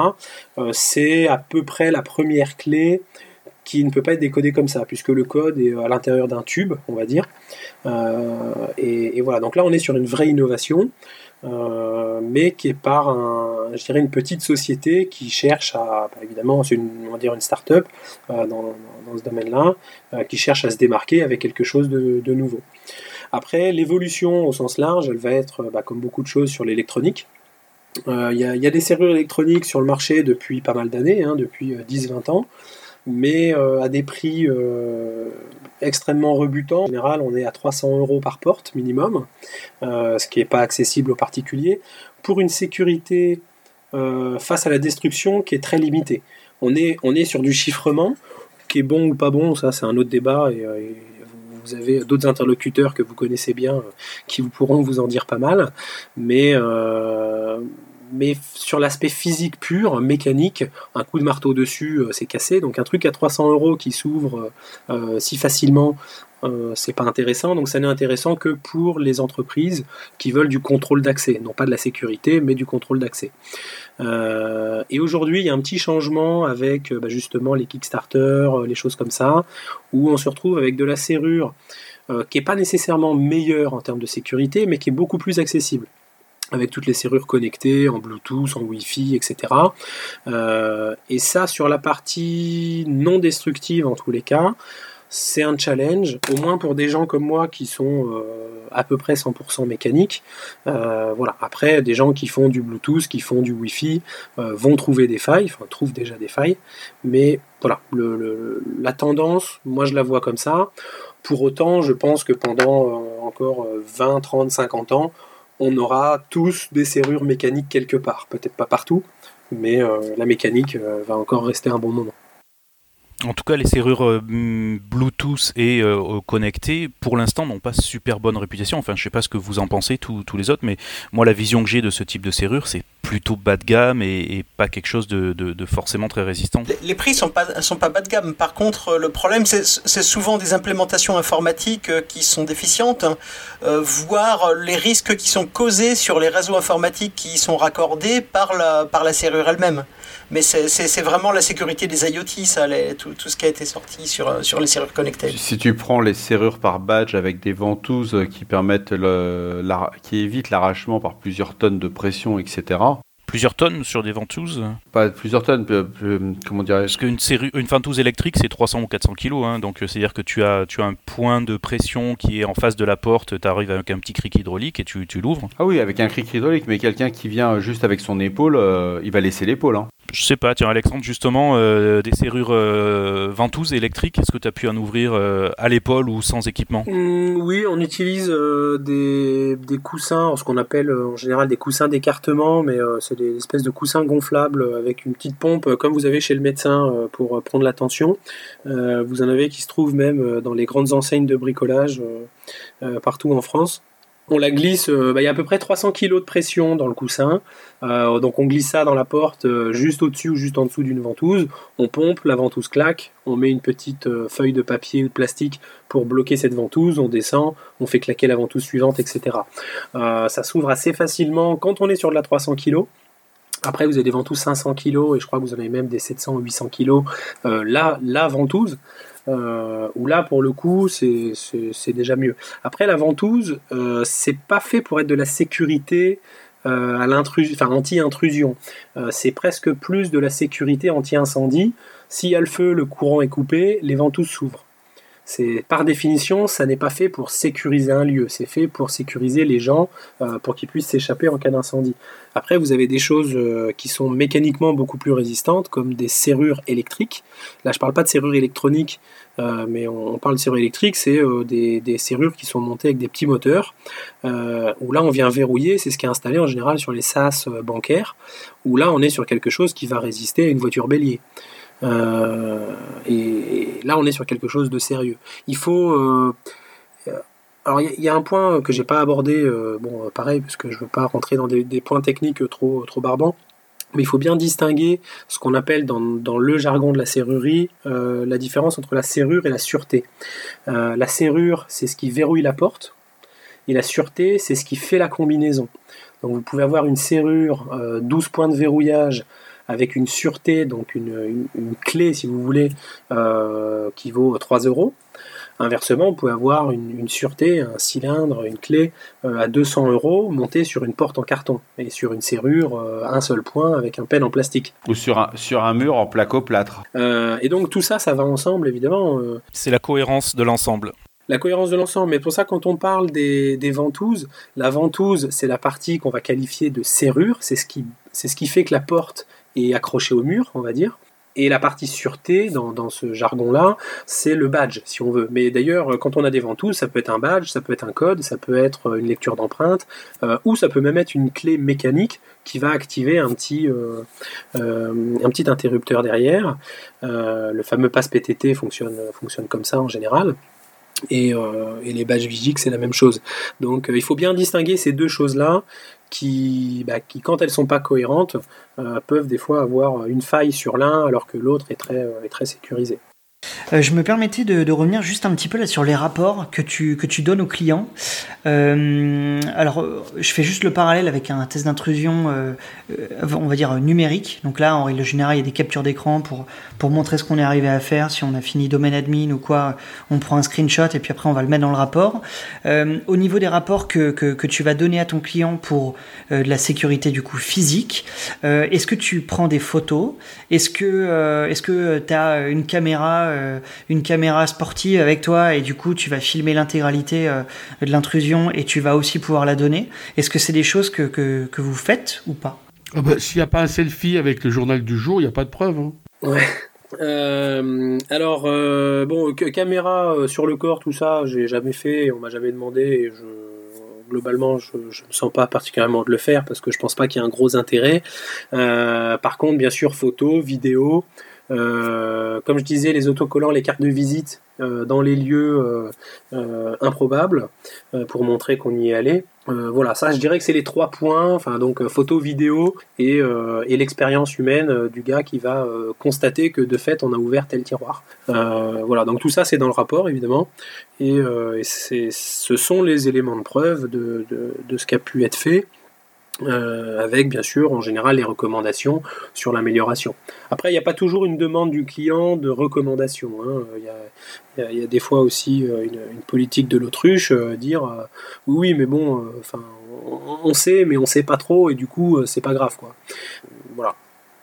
c'est à peu près la première clé qui ne peut pas être décodé comme ça, puisque le code est à l'intérieur d'un tube, on va dire. Euh, et, voilà, donc là on est sur une vraie innovation, euh, mais qui est par un, je dirais une petite société qui cherche à, bah, évidemment, c'est une, on une start-up euh, dans, ce domaine-là, qui cherche à se démarquer avec quelque chose de, nouveau. Après, l'évolution au sens large, elle va être, bah, comme beaucoup de choses, sur l'électronique. Il y, y, a des serrures électroniques sur le marché depuis pas mal d'années, hein, depuis 10-20 ans mais euh, à des prix euh, extrêmement rebutants. En général, on est à 300 euros par porte minimum, euh, ce qui n'est pas accessible aux particuliers, pour une sécurité face à la destruction qui est très limitée. On est, on est sur du chiffrement, qui est bon ou pas bon, ça c'est un autre débat, et, vous avez d'autres interlocuteurs que vous connaissez bien qui vous pourront vous en dire pas mal, mais mais sur l'aspect physique pur, mécanique, un coup de marteau dessus, euh, c'est cassé. Donc un truc à 300 euros qui s'ouvre euh, si facilement, euh, c'est pas intéressant. Donc ça n'est intéressant que pour les entreprises qui veulent du contrôle d'accès, non pas de la sécurité, mais du contrôle d'accès. et aujourd'hui, il y a un petit changement avec bah, justement les Kickstarter, les choses comme ça, où on se retrouve avec de la serrure qui n'est pas nécessairement meilleure en termes de sécurité, mais qui est beaucoup plus accessible avec toutes les serrures connectées en Bluetooth, en Wi-Fi, etc. Euh, et ça, sur la partie non destructive en tous les cas, c'est un challenge, au moins pour des gens comme moi qui sont euh, à peu près 100% mécaniques. Euh, voilà. Après, des gens qui font du Bluetooth, qui font du Wi-Fi, vont trouver des failles, enfin trouvent déjà des failles. Mais voilà, la tendance, moi je la vois comme ça. Pour autant, je pense que pendant encore 20, 30, 50 ans, on aura tous des serrures mécaniques quelque part. Peut-être pas partout, mais euh, la mécanique euh, va encore rester un bon moment. En tout cas, les serrures euh, Bluetooth et connectées, pour l'instant, n'ont pas super bonne réputation. Enfin, je sais pas ce que vous en pensez, tous, les autres, mais moi, la vision que j'ai de ce type de serrure, c'est plutôt bas de gamme et, pas quelque chose de, forcément très résistant. Les, prix pas sont pas bas de gamme. Par contre, le problème c'est souvent des implémentations informatiques euh, qui sont déficientes, hein. euh, voire les risques qui sont causés sur les réseaux informatiques qui sont raccordés par la serrure elle-même. Mais c'est vraiment la sécurité des IoT, ça, tout, tout, ce qui a été sorti sur, euh, sur les serrures connectées. Si tu prends les serrures par badge avec des ventouses qui permettent le, qui évitent l'arrachement par plusieurs tonnes de pression, etc plusieurs tonnes sur des ventouses? Pas plusieurs tonnes, comment dirais Parce qu'une une ventouse électrique, c'est 300 ou 400 kilos, hein, donc euh, c'est-à-dire que tu as, tu as un point de pression qui est en face de la porte, tu arrives avec un petit cric hydraulique et tu, tu l'ouvres. Ah oui, avec un cric hydraulique, mais quelqu'un qui vient juste avec son épaule, euh, il va laisser l'épaule. Hein. Je sais pas, tiens Alexandre, justement, euh, des serrures ventouses électriques, est-ce que tu as pu en ouvrir à l'épaule ou sans équipement? Mmh, Oui, on utilise des, des, coussins, ce qu'on appelle en général des coussins d'écartement, mais c'est des espèces de coussins gonflables avec une petite pompe, euh, comme vous avez chez le médecin euh, pour euh, prendre la tension. vous en avez qui se trouvent même dans les grandes enseignes de bricolage partout en France. On la glisse, bah, il y a à peu près 300 kg de pression dans le coussin. donc on glisse ça dans la porte juste au-dessus ou juste en dessous d'une ventouse. On pompe, la ventouse claque. On met une petite feuille de papier ou de plastique pour bloquer cette ventouse. On descend, on fait claquer la ventouse suivante, etc. ça s'ouvre assez facilement quand on est sur de la 300 kg. Après, vous avez des ventouses 500 kg et je crois que vous en avez même des 700 ou 800 kg. là, la ventouse, euh, où là, pour le coup, c'est déjà mieux. Après, la ventouse, euh, c'est pas fait pour être de la sécurité euh, à l'intrusion, enfin anti-intrusion. Euh, c'est presque plus de la sécurité anti-incendie. S'il y a le feu, le courant est coupé, les ventouses s'ouvrent. C'est par définition, ça n'est pas fait pour sécuriser un lieu, c'est fait pour sécuriser les gens, pour qu'ils puissent s'échapper en cas d'incendie. Après, vous avez des choses qui sont mécaniquement beaucoup plus résistantes, comme des serrures électriques. Là, je parle pas de serrures électroniques, mais on, parle de serrures électriques, c'est des, des, serrures qui sont montées avec des petits moteurs, où là, on vient verrouiller, c'est ce qui est installé en général sur les SAS bancaires, où là, on est sur quelque chose qui va résister à une voiture bélier. Euh, et, là, on est sur quelque chose de sérieux. Il faut. Euh, alors, il y, a un point que j'ai pas abordé, euh, bon, pareil, parce que je veux pas rentrer dans des, points techniques trop, trop barbants. Mais il faut bien distinguer ce qu'on appelle dans, le jargon de la serrurerie la différence entre la serrure et la sûreté. la serrure, c'est ce qui verrouille la porte, et la sûreté, c'est ce qui fait la combinaison. Donc vous pouvez avoir une serrure, 12 points de verrouillage, avec une sûreté, donc une, clé, si vous voulez, euh, qui vaut 3 euros. Inversement, vous pouvez avoir une, sûreté, un cylindre, une clé euh, à 200 euros montée sur une porte en carton et sur une serrure, euh, un seul point avec un pen en plastique. Ou sur un, sur un mur en placo-plâtre. et donc tout ça, ça va ensemble, évidemment. C'est la cohérence de l'ensemble. La cohérence de l'ensemble, mais pour ça, quand on parle des, des ventouses, la ventouse, c'est la partie qu'on va qualifier de serrure, c'est ce, qui, c'est ce qui fait que la porte et accroché au mur, on va dire. Et la partie sûreté, dans, ce jargon-là, c'est le badge, si on veut. Mais d'ailleurs, quand on a des ventouses, ça peut être un badge, ça peut être un code, ça peut être une lecture d'empreinte, euh, ou ça peut même être une clé mécanique qui va activer un petit, euh, euh, interrupteur derrière. le fameux passe PTT fonctionne comme ça en général. Et, et, les badges Vigix, c'est la même chose. Donc il faut bien distinguer ces deux choses-là qui, bah, qui, quand elles sont pas cohérentes, euh, peuvent des fois avoir une faille sur l'un alors que l'autre est très, est très sécurisé. Euh, je me permettais de, revenir juste un petit peu là sur les rapports que tu, que tu donnes aux clients. Euh, alors, je fais juste le parallèle avec un test d'intrusion, euh, on va dire numérique. Donc là, en règle générale, il y a des captures d'écran pour, pour montrer ce qu'on est arrivé à faire. Si on a fini domaine admin ou quoi, on prend un screenshot et puis après on va le mettre dans le rapport. au niveau des rapports que, que, tu vas donner à ton client pour de la sécurité du coup physique, est-ce que tu prends des photos? Est-ce que tu as une caméra euh, une caméra sportive avec toi et du coup tu vas filmer l'intégralité euh, de l'intrusion et tu vas aussi pouvoir la donner. Est-ce que c'est des choses que, que, vous faites ou pas? Ah bah, S'il n'y a pas un selfie avec le journal du jour, il n'y a pas de preuve. Hein. Ouais. Euh, alors, bon, caméra sur le corps, tout ça, j'ai jamais fait, on m'a jamais demandé, et je, globalement, je ne me sens pas particulièrement de le faire parce que je pense pas qu'il y ait un gros intérêt. par contre, bien sûr, photo, vidéo, euh, comme je disais, les autocollants, les cartes de visite euh, dans les lieux euh, improbables pour montrer qu'on y est allé. voilà, ça je dirais que c'est les trois points, enfin donc photo, vidéo et, et l'expérience humaine du gars qui va constater que de fait on a ouvert tel tiroir. voilà, donc tout ça c'est dans le rapport évidemment et, et ce sont les éléments de preuve de, de, de ce qui a pu être fait. Euh, avec bien sûr en général les recommandations sur l'amélioration. Après, il n'y a pas toujours une demande du client de recommandation. Hein. Il, y a, des fois aussi euh, une, politique de l'autruche, euh, dire oui, oui, mais bon, enfin, on, sait, mais on sait pas trop, et du coup, c'est pas grave, quoi. Voilà.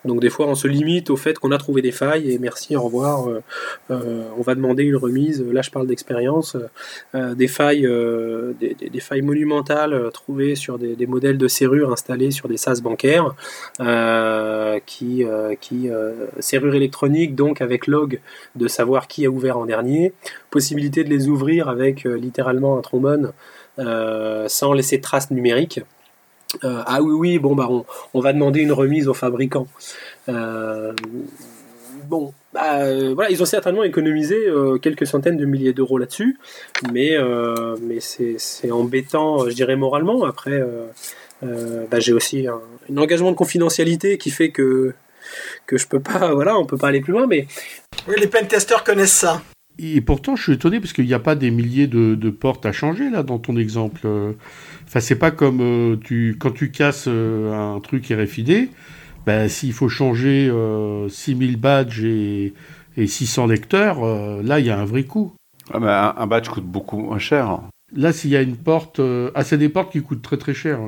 Donc des fois on se limite au fait qu'on a trouvé des failles et merci, au revoir. Euh, euh, on va demander une remise. Là je parle d'expérience. Euh, des failles, des, failles monumentales trouvées sur des, modèles de serrures installés sur des sas bancaires, qui, qui serrures électroniques donc avec log de savoir qui a ouvert en dernier, possibilité de les ouvrir avec littéralement un trombone sans laisser de traces numériques. Euh, ah oui, oui, bon, bah, on, va demander une remise au fabricant. Euh, bon, bah, euh, voilà, ils ont certainement économisé quelques centaines de milliers d'euros là-dessus, mais, mais c'est embêtant, je dirais, moralement. Après, bah, j'ai aussi un, engagement de confidentialité qui fait que, que je peux pas, voilà, on peut pas aller plus loin, mais... Oui, les pentesters connaissent ça. Et pourtant, je suis étonné parce qu'il n'y a pas des milliers de, portes à changer là dans ton exemple. Enfin, c'est pas comme euh, tu, quand tu casses euh, un truc RFID, ben, s'il faut changer 6000 euh, badges et, 600 lecteurs, là, il y a un vrai coût. Ah, un, badge coûte beaucoup moins cher. Là, s'il y a une porte. ah, c'est des portes qui coûtent très très cher.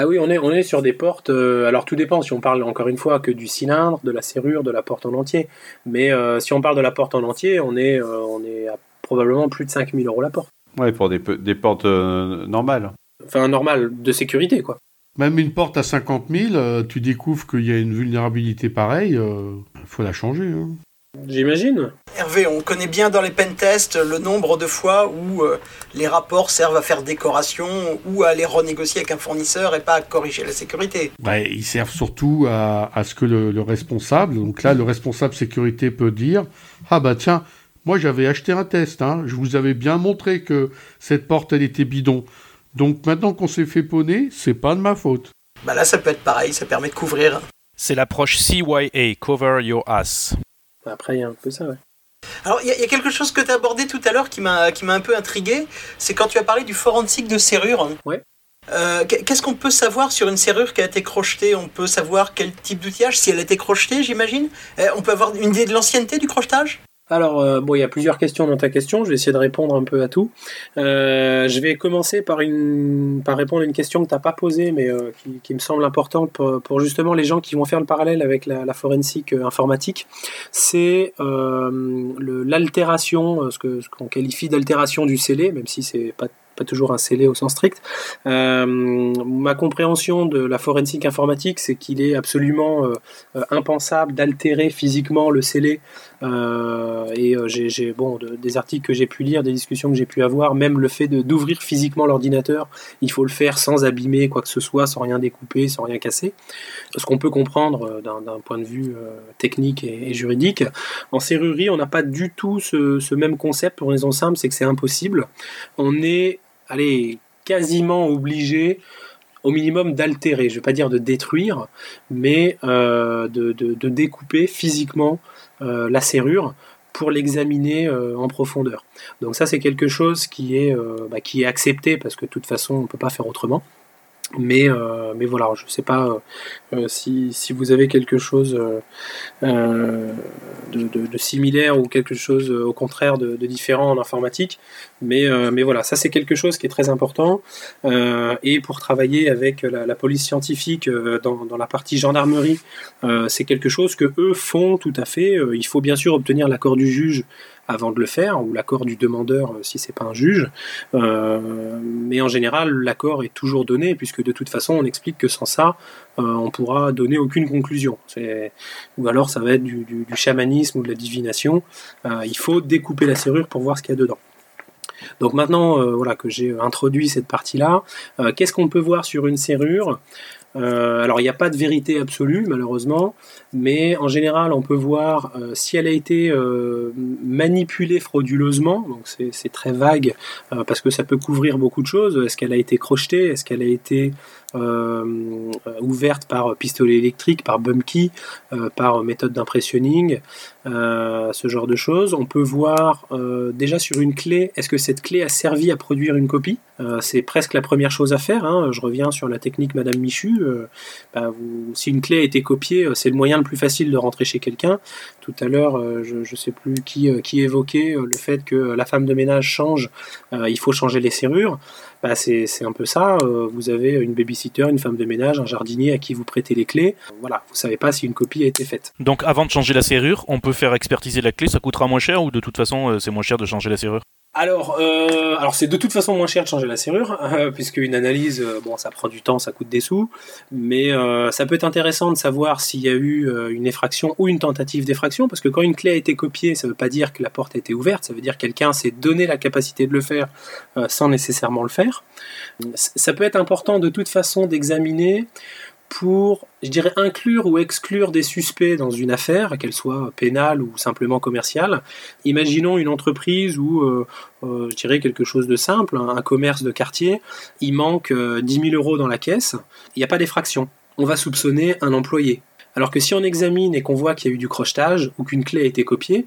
Ah oui, on est, on est sur des portes. alors tout dépend si on parle encore une fois que du cylindre, de la serrure, de la porte en entier. Mais si on parle de la porte en entier, on est, on est à probablement plus de 5000 euros la porte. Ouais, pour des, des portes normales. Enfin, normales, de sécurité, quoi. Même une porte à 50 000, tu découvres qu'il y a une vulnérabilité pareille, il faut la changer. Hein. J'imagine. Hervé, on connaît bien dans les pentests le nombre de fois où euh, les rapports servent à faire décoration ou à aller renégocier avec un fournisseur et pas à corriger la sécurité. Bah, ils servent surtout à, ce que le, responsable, donc là le responsable sécurité peut dire Ah bah tiens, moi j'avais acheté un test, hein, je vous avais bien montré que cette porte elle était bidon. Donc maintenant qu'on s'est fait poney, c'est pas de ma faute. Bah là ça peut être pareil, ça permet de couvrir. C'est l'approche CYA, Cover Your Ass. Après, il y a un peu ça, ouais. Alors, il y, a quelque chose que tu as abordé tout à l'heure qui m'a un peu intrigué, c'est quand tu as parlé du forensique de serrure. Ouais. Euh, qu'est-ce qu'on peut savoir sur une serrure qui a été crochetée? On peut savoir quel type d'outillage, si elle a été crochetée, j'imagine? Euh, On peut avoir une idée de l'ancienneté du crochetage? Alors, euh, bon, il y a plusieurs questions dans ta question. Je vais essayer de répondre un peu à tout. Euh, je vais commencer par, une, par répondre à une question que tu n'as pas posée, mais euh, qui, me semble importante pour, justement les gens qui vont faire le parallèle avec la, la forensique informatique. C'est l'altération, ce qu'on ce qualifie d'altération du scellé, même si c'est pas pas toujours un scellé au sens strict. Euh, ma compréhension de la forensique informatique, c'est qu'il est absolument euh, impensable d'altérer physiquement le scellé. Euh, et j'ai bon des articles que j'ai pu lire, des discussions que j'ai pu avoir, même le fait d'ouvrir physiquement l'ordinateur, il faut le faire sans abîmer quoi que ce soit, sans rien découper, sans rien casser. Ce qu'on peut comprendre d'un point de vue technique et, juridique. En serrurerie, on n'a pas du tout ce, même concept pour une raison simple, c'est que c'est impossible. On est allez, quasiment obligé au minimum d'altérer, je ne vais pas dire de détruire, mais euh, de, découper physiquement euh, la serrure pour l'examiner euh, en profondeur. Donc ça c'est quelque chose qui est, bah, qui est accepté parce que de toute façon on ne peut pas faire autrement. Mais, euh, mais voilà, je ne sais pas euh, euh, si, si, vous avez quelque chose de, similaire ou quelque chose au contraire de, différent en informatique. Mais, mais voilà, ça c'est quelque chose qui est très important. et pour travailler avec la, la police scientifique dans, dans, la partie gendarmerie, c'est quelque chose que eux font tout à fait. il faut bien sûr obtenir l'accord du juge avant de le faire, ou l'accord du demandeur euh, si c'est pas un juge. Euh, mais en général, l'accord est toujours donné, puisque de toute façon, on explique que sans ça, euh, on pourra donner aucune conclusion. Ou alors, ça va être du, du, chamanisme ou de la divination. il faut découper la serrure pour voir ce qu'il y a dedans. Donc maintenant, voilà que j'ai introduit cette partie-là, qu'est-ce qu'on peut voir sur une serrure? Euh, alors il n'y a pas de vérité absolue malheureusement, mais en général on peut voir euh, si elle a été euh, manipulée frauduleusement, donc c'est très vague parce que ça peut couvrir beaucoup de choses. Est-ce qu'elle a été crochetée? Est-ce qu'elle a été ouverte par pistolet électrique, par bumkey, par méthode d'impressionning, ce genre de choses. On peut voir déjà sur une clé, est-ce que cette clé a servi à produire une copie? C'est presque la première chose à faire. Hein. Je reviens sur la technique Madame Michu. Euh, bah, si une clé a été copiée, euh, c'est le moyen le plus facile de rentrer chez quelqu'un. Tout à l'heure, euh, je ne sais plus qui, qui évoquait le fait que la femme de ménage change, il faut changer les serrures. Bah, c'est un peu ça. vous avez une babysitter, une femme de ménage, un jardinier à qui vous prêtez les clés. Voilà, vous savez pas si une copie a été faite. Donc avant de changer la serrure, on peut faire expertiser la clé, ça coûtera moins cher ou de toute façon c'est moins cher de changer la serrure? Alors, euh, alors c'est de toute façon moins cher de changer la serrure, euh, puisque une analyse, euh, bon, ça prend du temps, ça coûte des sous, mais ça peut être intéressant de savoir s'il y a eu une effraction ou une tentative d'effraction, parce que quand une clé a été copiée, ça ne veut pas dire que la porte a été ouverte, ça veut dire que quelqu'un s'est donné la capacité de le faire sans nécessairement le faire. Ça peut être important de toute façon d'examiner pour, je dirais, inclure ou exclure des suspects dans une affaire, qu'elle soit pénale ou simplement commerciale. Imaginons une entreprise ou, euh, euh, je dirais, quelque chose de simple, un commerce de quartier, il manque 10 euh, 000 euros dans la caisse, il n'y a pas d'effraction. On va soupçonner un employé. Alors que si on examine et qu'on voit qu'il y a eu du crochetage ou qu'une clé a été copiée,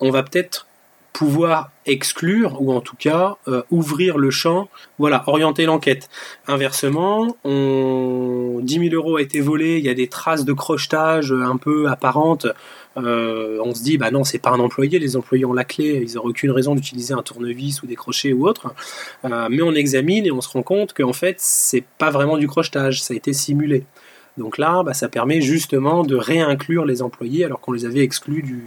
on va peut-être pouvoir exclure ou en tout cas euh, ouvrir le champ, voilà, orienter l'enquête. Inversement, on... 10 000 euros a été volé, il y a des traces de crochetage un peu apparentes. Euh, on se dit bah non c'est pas un employé, les employés ont la clé, ils n'auront aucune raison d'utiliser un tournevis ou des crochets ou autre. Euh, mais on examine et on se rend compte qu'en fait c'est pas vraiment du crochetage, ça a été simulé. Donc là, bah, ça permet justement de réinclure les employés alors qu'on les avait exclus du,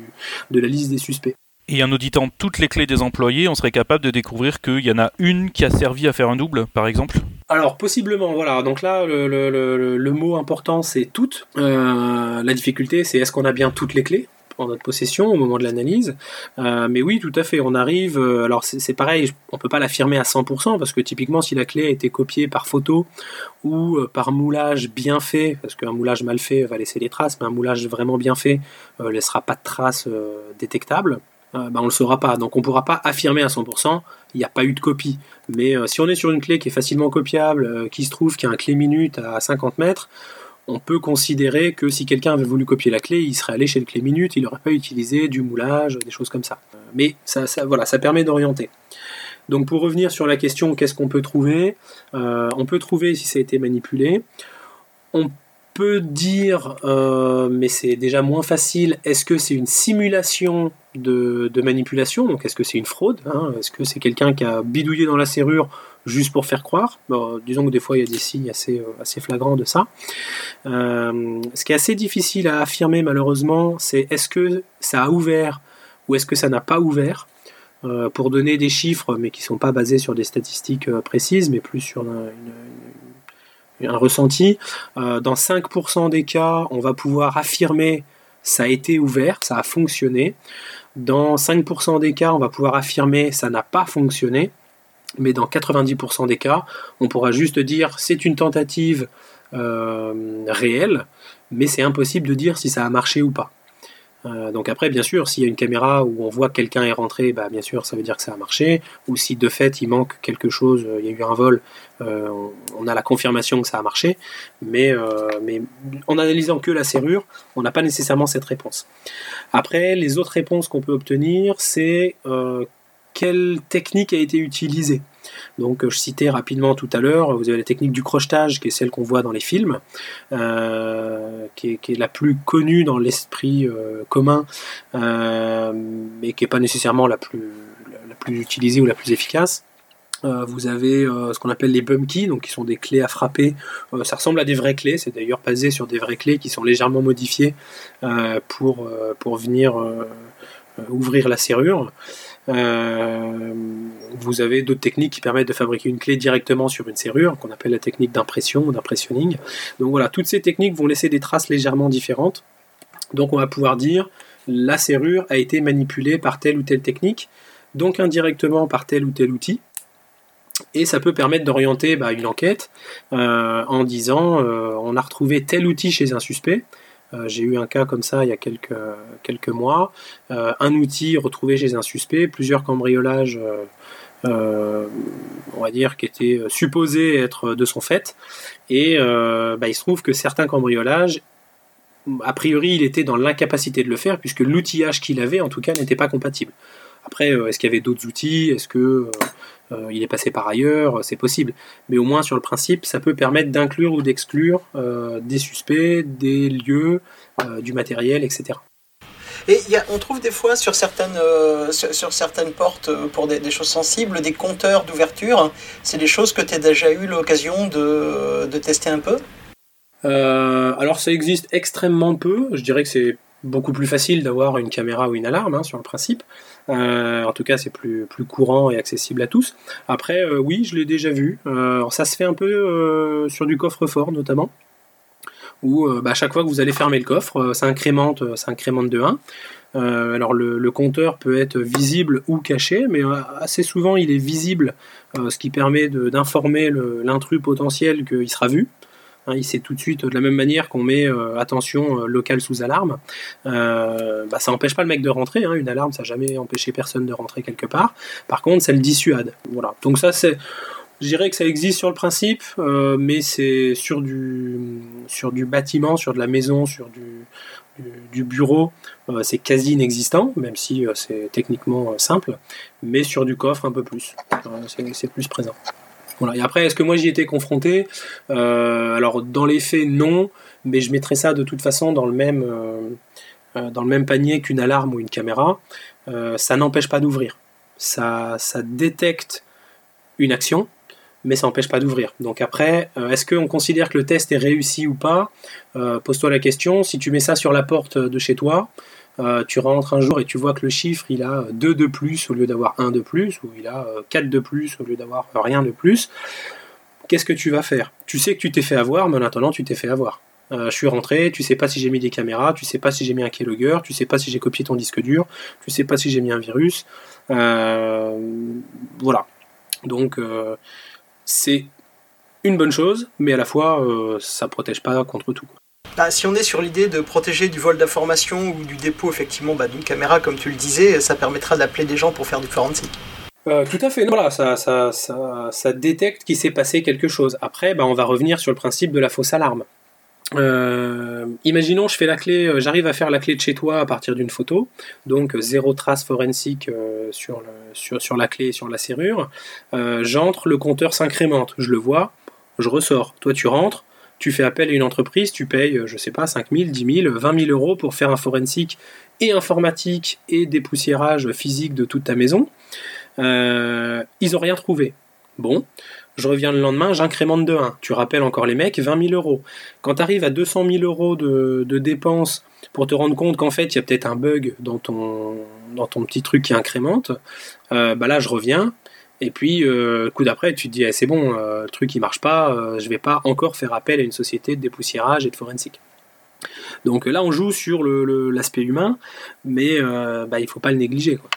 de la liste des suspects. Et en auditant toutes les clés des employés, on serait capable de découvrir qu'il y en a une qui a servi à faire un double, par exemple alors possiblement, voilà. Donc là, le, mot important, c'est toutes. Euh, la difficulté, c'est est-ce qu'on a bien toutes les clés en notre possession au moment de l'analyse? Euh, mais oui, tout à fait. On arrive. Euh, alors c'est pareil, on peut pas l'affirmer à 100% parce que typiquement, si la clé a été copiée par photo ou par moulage bien fait, parce qu'un moulage mal fait va laisser des traces, mais un moulage vraiment bien fait laissera pas de traces détectables. Euh, bah, on ne le saura pas. Donc on ne pourra pas affirmer à 100% il n'y a pas eu de copie. Mais euh, si on est sur une clé qui est facilement copiable, euh, qui se trouve qui a un clé minute à 50 mètres, on peut considérer que si quelqu'un avait voulu copier la clé, il serait allé chez le clé minute, il n'aurait pas utilisé du moulage, des choses comme ça. Mais ça, voilà, ça permet d'orienter. Donc pour revenir sur la question, qu'est-ce qu'on peut trouver? On peut trouver si ça a été manipulé. On dire, mais c'est déjà moins facile, est-ce que c'est une simulation de, manipulation? Donc, est-ce que c'est une fraude hein? Est-ce que c'est quelqu'un qui a bidouillé dans la serrure juste pour faire croire? Disons que des fois, il y a des signes assez, euh, assez flagrants de ça. Euh, ce qui est assez difficile à affirmer, malheureusement, c'est est-ce que ça a ouvert ou est-ce que ça n'a pas ouvert? Euh, Pour donner des chiffres, mais qui ne sont pas basés sur des statistiques précises, mais plus sur un ressenti. dans 5% des cas, on va pouvoir affirmer ça a été ouvert, ça a fonctionné. Dans 5% des cas, on va pouvoir affirmer ça n'a pas fonctionné, mais dans 90% des cas, on pourra juste dire c'est une tentative euh, réelle, mais c'est impossible de dire si ça a marché ou pas. Euh, donc après, bien sûr, s'il y a une caméra où on voit que quelqu'un est rentré, bah, bien sûr, ça veut dire que ça a marché. Ou si de fait il manque quelque chose, euh, il y a eu un vol, euh, on a la confirmation que ça a marché. Mais, mais en analysant que la serrure, on n'a pas nécessairement cette réponse. Après, les autres réponses qu'on peut obtenir, c'est quelle technique a été utilisée. Donc je citais rapidement tout à l'heure, vous avez la technique du crochetage qui est celle qu'on voit dans les films, euh, qui, est, la plus connue dans l'esprit euh, commun, euh, mais qui n'est pas nécessairement la plus, la, plus utilisée ou la plus efficace. vous avez ce qu'on appelle les bum keys, donc qui sont des clés à frapper. ça ressemble à des vraies clés, c'est d'ailleurs basé sur des vraies clés qui sont légèrement modifiées pour, pour venir ouvrir la serrure. Euh, vous avez d'autres techniques qui permettent de fabriquer une clé directement sur une serrure, qu'on appelle la technique d'impression ou d'impressionning. Donc voilà, toutes ces techniques vont laisser des traces légèrement différentes. Donc on va pouvoir dire la serrure a été manipulée par telle ou telle technique, donc indirectement par tel ou tel outil. Et ça peut permettre d'orienter bah, une enquête euh, en disant euh, on a retrouvé tel outil chez un suspect, euh, j'ai eu un cas comme ça il y a quelques, mois. Euh, un outil retrouvé chez un suspect, plusieurs cambriolages, euh, on va dire, qui étaient supposés être de son fait. Et bah, il se trouve que certains cambriolages, a priori, il était dans l'incapacité de le faire, puisque l'outillage qu'il avait, en tout cas, n'était pas compatible. Après, est-ce qu'il y avait d'autres outils? Est-ce que euh, il est passé par ailleurs, c'est possible. Mais au moins sur le principe, ça peut permettre d'inclure ou d'exclure euh, des suspects, des lieux, euh, du matériel, etc. Et on trouve des fois sur certaines, sur, certaines portes, pour des, choses sensibles, des compteurs d'ouverture. C'est des choses que tu as déjà eu l'occasion de, de, tester un peu? Alors ça existe extrêmement peu. Je dirais que c'est beaucoup plus facile d'avoir une caméra ou une alarme hein, sur le principe. Euh, en tout cas, c'est plus, courant et accessible à tous. Après, euh, oui, je l'ai déjà vu. Euh, ça se fait un peu sur du coffre-fort notamment, où bah, chaque fois que vous allez fermer le coffre, ça incrémente de 1. alors le, compteur peut être visible ou caché, mais assez souvent il est visible, ce qui permet d'informer l'intrus potentiel qu'il sera vu. Hein, il sait tout de suite, de la même manière qu'on met euh, attention euh, locale sous alarme, euh, bah, ça n'empêche pas le mec de rentrer. Hein. une alarme, ça n'a jamais empêché personne de rentrer quelque part. Par contre, ça le dissuade. Voilà. Donc ça, c'est je dirais que ça existe sur le principe, mais c'est sur du, bâtiment, sur de la maison, sur du, bureau, c'est quasi inexistant, même si c'est techniquement simple, mais sur du coffre un peu plus. c'est plus présent. Et après, est-ce que moi j'y étais confronté euh, Alors dans les faits, non, mais je mettrais ça de toute façon dans le même, euh, euh, dans le même panier qu'une alarme ou une caméra. ça n'empêche pas d'ouvrir. Ça, ça détecte une action, mais ça n'empêche pas d'ouvrir. Donc après, est-ce qu'on considère que le test est réussi ou pas? Pose-toi la question. Si tu mets ça sur la porte de chez toi, tu rentres un jour et tu vois que le chiffre il a 2 de plus au lieu d'avoir 1 de plus, ou il a 4 de plus au lieu d'avoir rien de plus, qu'est-ce que tu vas faire? Tu sais que tu t'es fait avoir, mais maintenant tu t'es fait avoir. je suis rentré, tu sais pas si j'ai mis des caméras, tu sais pas si j'ai mis un keylogger, tu sais pas si j'ai copié ton disque dur, tu sais pas si j'ai mis un virus. voilà. Donc c'est une bonne chose, mais à la fois euh, ça protège pas contre tout. Bah, si on est sur l'idée de protéger du vol d'informations ou du dépôt effectivement bah, d'une caméra, comme tu le disais, ça permettra d'appeler des gens pour faire du forensic. Euh, tout à fait. voilà, ça, détecte qu'il s'est passé quelque chose. Après, bah, on va revenir sur le principe de la fausse alarme. Euh, imaginons, je fais la clé, euh, j'arrive à faire la clé de chez toi à partir d'une photo, donc zéro trace forensique sur, la clé et sur la serrure. J'entre, le compteur s'incrémente, je le vois, je ressors. Toi, tu rentres, tu fais appel à une entreprise, tu payes, je sais pas, 5 000, 10 000, 20 000 euros pour faire un forensique et informatique et dépoussiérage physique de toute ta maison. ils ont rien trouvé. Bon, je reviens le lendemain, j'incrémente de 1. Tu rappelles encore les mecs, 20 000 euros. Quand tu arrives à 200 000 euros de, dépenses pour te rendre compte qu'en fait, il y a peut-être un bug dans ton, dans ton petit truc qui incrémente, euh, bah là, je reviens. Et puis, euh, le coup d'après, tu te dis, eh, c'est bon, euh, le truc, il marche pas, je vais pas encore faire appel à une société de dépoussiérage et de forensique. Donc là, on joue sur l'aspect humain, mais bah, il faut pas le négliger. Quoi.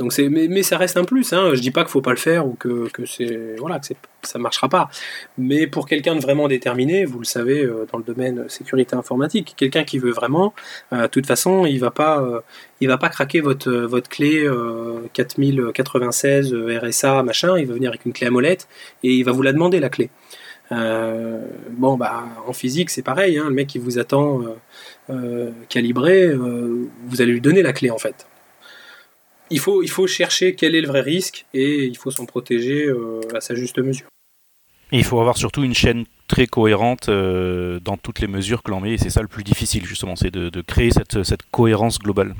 Donc c'est, mais, ça reste un plus. Hein. Je dis pas qu'il faut pas le faire ou que, que c'est voilà que c'est, ça marchera pas. Mais pour quelqu'un de vraiment déterminé, vous le savez euh, dans le domaine sécurité informatique, quelqu'un qui veut vraiment, euh, de toute façon, il va pas, euh, il va pas craquer votre votre clé 4096 RSA machin. Il va venir avec une clé à molette et il va vous la demander la clé. bon bah en physique c'est pareil. Hein. Le mec qui vous attend calibré, vous allez lui donner la clé en fait il faut, il faut chercher quel est le vrai risque et il faut s'en protéger euh, à sa juste mesure. il faut avoir surtout une chaîne très cohérente euh, dans toutes les mesures que l'on met et c'est ça le plus difficile justement, c'est de, créer cette, cette cohérence globale.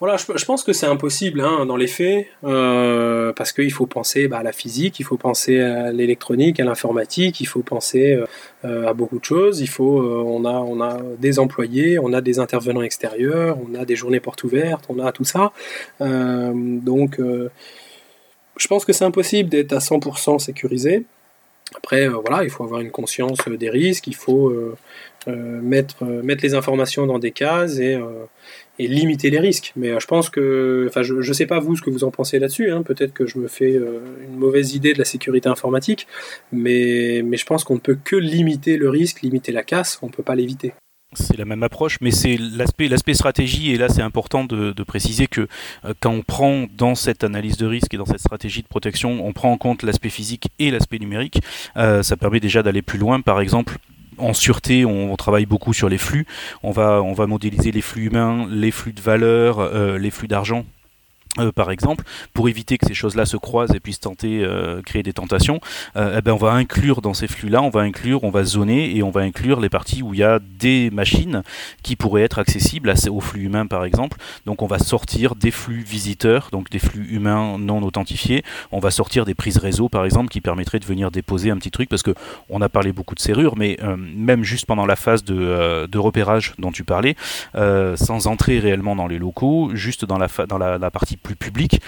Voilà, je, pense que c'est impossible hein, dans les faits, euh, parce qu'il faut penser bah, à la physique, il faut penser à l'électronique, à l'informatique, il faut penser euh, à beaucoup de choses. Il faut, euh, on a, on a des employés, on a des intervenants extérieurs, on a des journées portes ouvertes, on a tout ça. donc, je pense que c'est impossible d'être à 100% sécurisé. Après, voilà, il faut avoir une conscience des risques, il faut mettre, mettre les informations dans des cases et et limiter les risques. Mais euh, je pense que, enfin, je ne sais pas vous ce que vous en pensez là-dessus. Hein. Peut-être que je me fais euh, une mauvaise idée de la sécurité informatique, mais, mais je pense qu'on ne peut que limiter le risque, limiter la casse. On ne peut pas l'éviter. C'est la même approche, mais c'est l'aspect, l'aspect stratégie, et là c'est important de, préciser que euh, quand on prend dans cette analyse de risque et dans cette stratégie de protection, on prend en compte l'aspect physique et l'aspect numérique, ça permet déjà d'aller plus loin. Par exemple, en sûreté, on, travaille beaucoup sur les flux. On va, modéliser les flux humains, les flux de valeur, euh, les flux d'argent. Euh, par exemple, pour éviter que ces choses-là se croisent et puissent tenter euh, créer des tentations, euh, eh ben on va inclure dans ces flux-là, on va inclure, on va zoner et on va inclure les parties où il y a des machines qui pourraient être accessibles aux flux humains par exemple. Donc on va sortir des flux visiteurs, donc des flux humains non authentifiés. On va sortir des prises réseau par exemple qui permettraient de venir déposer un petit truc parce que on a parlé beaucoup de serrures, mais même juste pendant la phase de, de repérage dont tu parlais, sans entrer réellement dans les locaux, juste dans la, dans la, la partie plus public,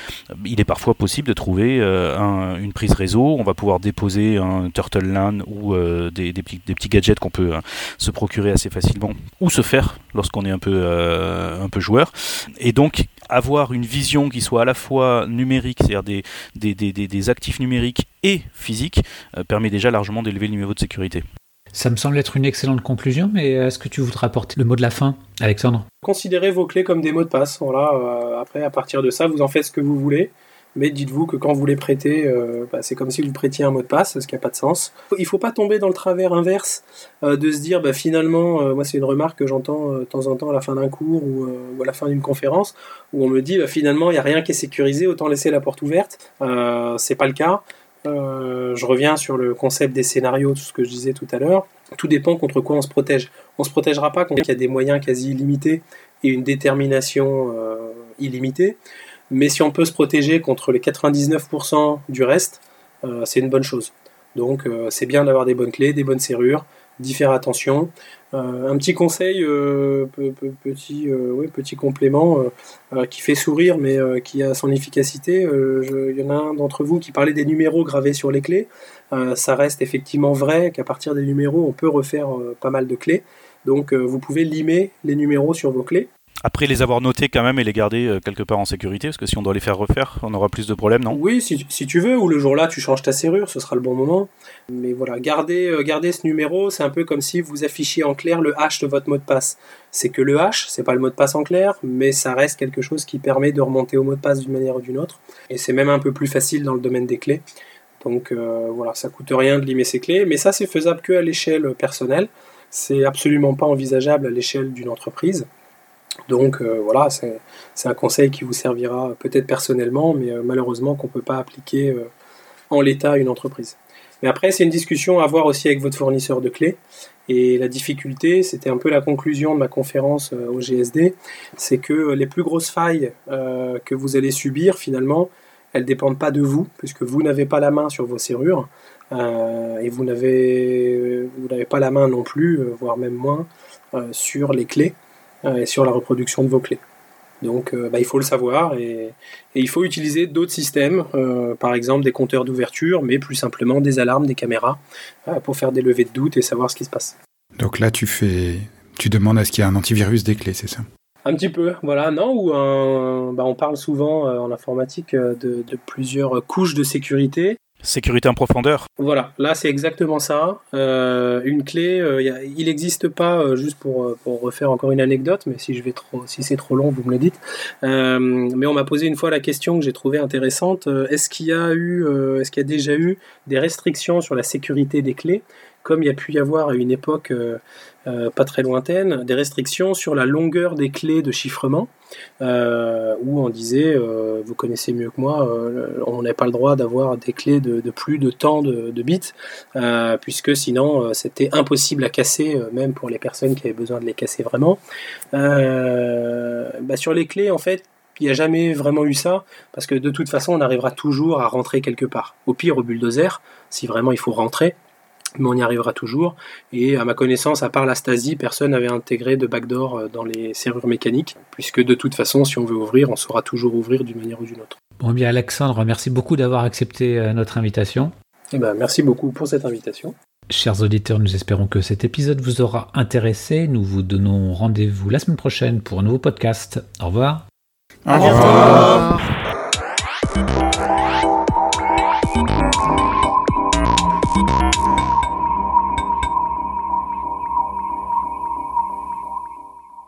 il est parfois possible de trouver euh, une prise réseau. On va pouvoir déposer un Turtle LAN ou euh, des, petits, gadgets qu'on peut euh, se procurer assez facilement ou se faire lorsqu'on est un peu, joueur. Et donc, avoir une vision qui soit à la fois numérique, c'est-à-dire des, actifs numériques et physiques, permet déjà largement d'élever le niveau de sécurité. Ça me semble être une excellente conclusion, mais est-ce que tu voudrais apporter le mot de la fin, Alexandre? Considérez vos clés comme des mots de passe. Voilà, euh, après, à partir de ça, vous en faites ce que vous voulez. Mais dites-vous que quand vous les prêtez, euh, bah, c'est comme si vous prêtiez un mot de passe, ce qui n'a pas de sens. Il ne faut pas tomber dans le travers inverse euh, de se dire, bah, finalement, moi c'est une remarque que j'entends de temps en temps à la fin d'un cours ou, à la fin d'une conférence, où on me dit, bah, finalement, il n'y a rien qui est sécurisé, autant laisser la porte ouverte. c'est pas le cas. Euh, je reviens sur le concept des scénarios, tout ce que je disais tout à l'heure. Tout dépend contre quoi on se protège. On se protégera pas contre il y a des moyens quasi illimités et une détermination euh, illimitée. Mais si on peut se protéger contre les 99% du reste, euh, c'est une bonne chose. Donc c'est bien d'avoir des bonnes clés, des bonnes serrures, d'y faire attention. un petit conseil, petit, petit complément qui fait sourire mais qui a son efficacité. Il y en a un d'entre vous qui parlait des numéros gravés sur les clés. ça reste effectivement vrai qu'à partir des numéros, on peut refaire pas mal de clés. Donc vous pouvez limer les numéros sur vos clés. Après les avoir notés quand même et les garder euh, quelque part en sécurité, parce que si on doit les faire refaire, on aura plus de problèmes, non? Oui, si, tu veux, ou le jour-là tu changes ta serrure, ce sera le bon moment. Mais voilà, garder, euh, ce numéro, c'est un peu comme si vous affichiez en clair le hash de votre mot de passe. C'est que le hash, c'est pas le mot de passe en clair, mais ça reste quelque chose qui permet de remonter au mot de passe d'une manière ou d'une autre. Et c'est même un peu plus facile dans le domaine des clés. Donc euh, voilà, ça coûte rien de limer ses clés, mais ça c'est faisable que à l'échelle personnelle. C'est absolument pas envisageable à l'échelle d'une entreprise. Donc euh, voilà, c'est un conseil qui vous servira peut-être personnellement, mais euh, malheureusement qu'on ne peut pas appliquer euh, en l'état à une entreprise. Mais après, c'est une discussion à avoir aussi avec votre fournisseur de clés. Et la difficulté, c'était un peu la conclusion de ma conférence au GSD, c'est que les plus grosses failles que vous allez subir, finalement, elles ne dépendent pas de vous, puisque vous n'avez pas la main sur vos serrures, et vous n'avez pas la main non plus, voire même moins, sur les clés. Euh, et sur la reproduction de vos clés. Donc euh, bah, il faut le savoir et, il faut utiliser d'autres systèmes, euh, par exemple des compteurs d'ouverture, mais plus simplement des alarmes, des caméras, pour faire des levées de doute et savoir ce qui se passe. Donc là tu fais, tu demandes à ce qu'il y ait un antivirus des clés, c'est ça? Un petit peu, voilà, non, ou un, bah, on parle souvent en informatique de, de, plusieurs couches de sécurité. Sécurité en profondeur. Voilà, là c'est exactement ça. Euh, une clé, euh, il n'existe pas, euh, juste pour, refaire encore une anecdote, mais si je vais trop, si c'est trop long, vous me le dites. mais on m'a posé une fois la question que j'ai trouvée intéressante. est-ce qu'il y a eu, est-ce qu'il y a déjà eu des restrictions sur la sécurité des clés, comme il y a pu y avoir à une époque euh, pas très lointaine, des restrictions sur la longueur des clés de chiffrement, euh, où on disait, euh, vous connaissez mieux que moi, on n'a pas le droit d'avoir des clés de, plus de tant de, bits, puisque sinon c'était impossible à casser, même pour les personnes qui avaient besoin de les casser vraiment. Bah, sur les clés, en fait, il n'y a jamais vraiment eu ça, parce que de toute façon, on arrivera toujours à rentrer quelque part. Au pire, au bulldozer, si vraiment il faut rentrer, mais on y arrivera toujours. Et à ma connaissance, à part la Stasi, personne n'avait intégré de backdoor euh, dans les serrures mécaniques, puisque de toute façon, si on veut ouvrir, on saura toujours ouvrir d'une manière ou d'une autre. Bon, bien Alexandre, merci beaucoup d'avoir accepté euh, notre invitation. Eh ben, merci beaucoup pour cette invitation. Chers auditeurs, nous espérons que cet épisode vous aura intéressé. Nous vous donnons rendez-vous la semaine prochaine pour un nouveau podcast. Au revoir. Au revoir. Au revoir.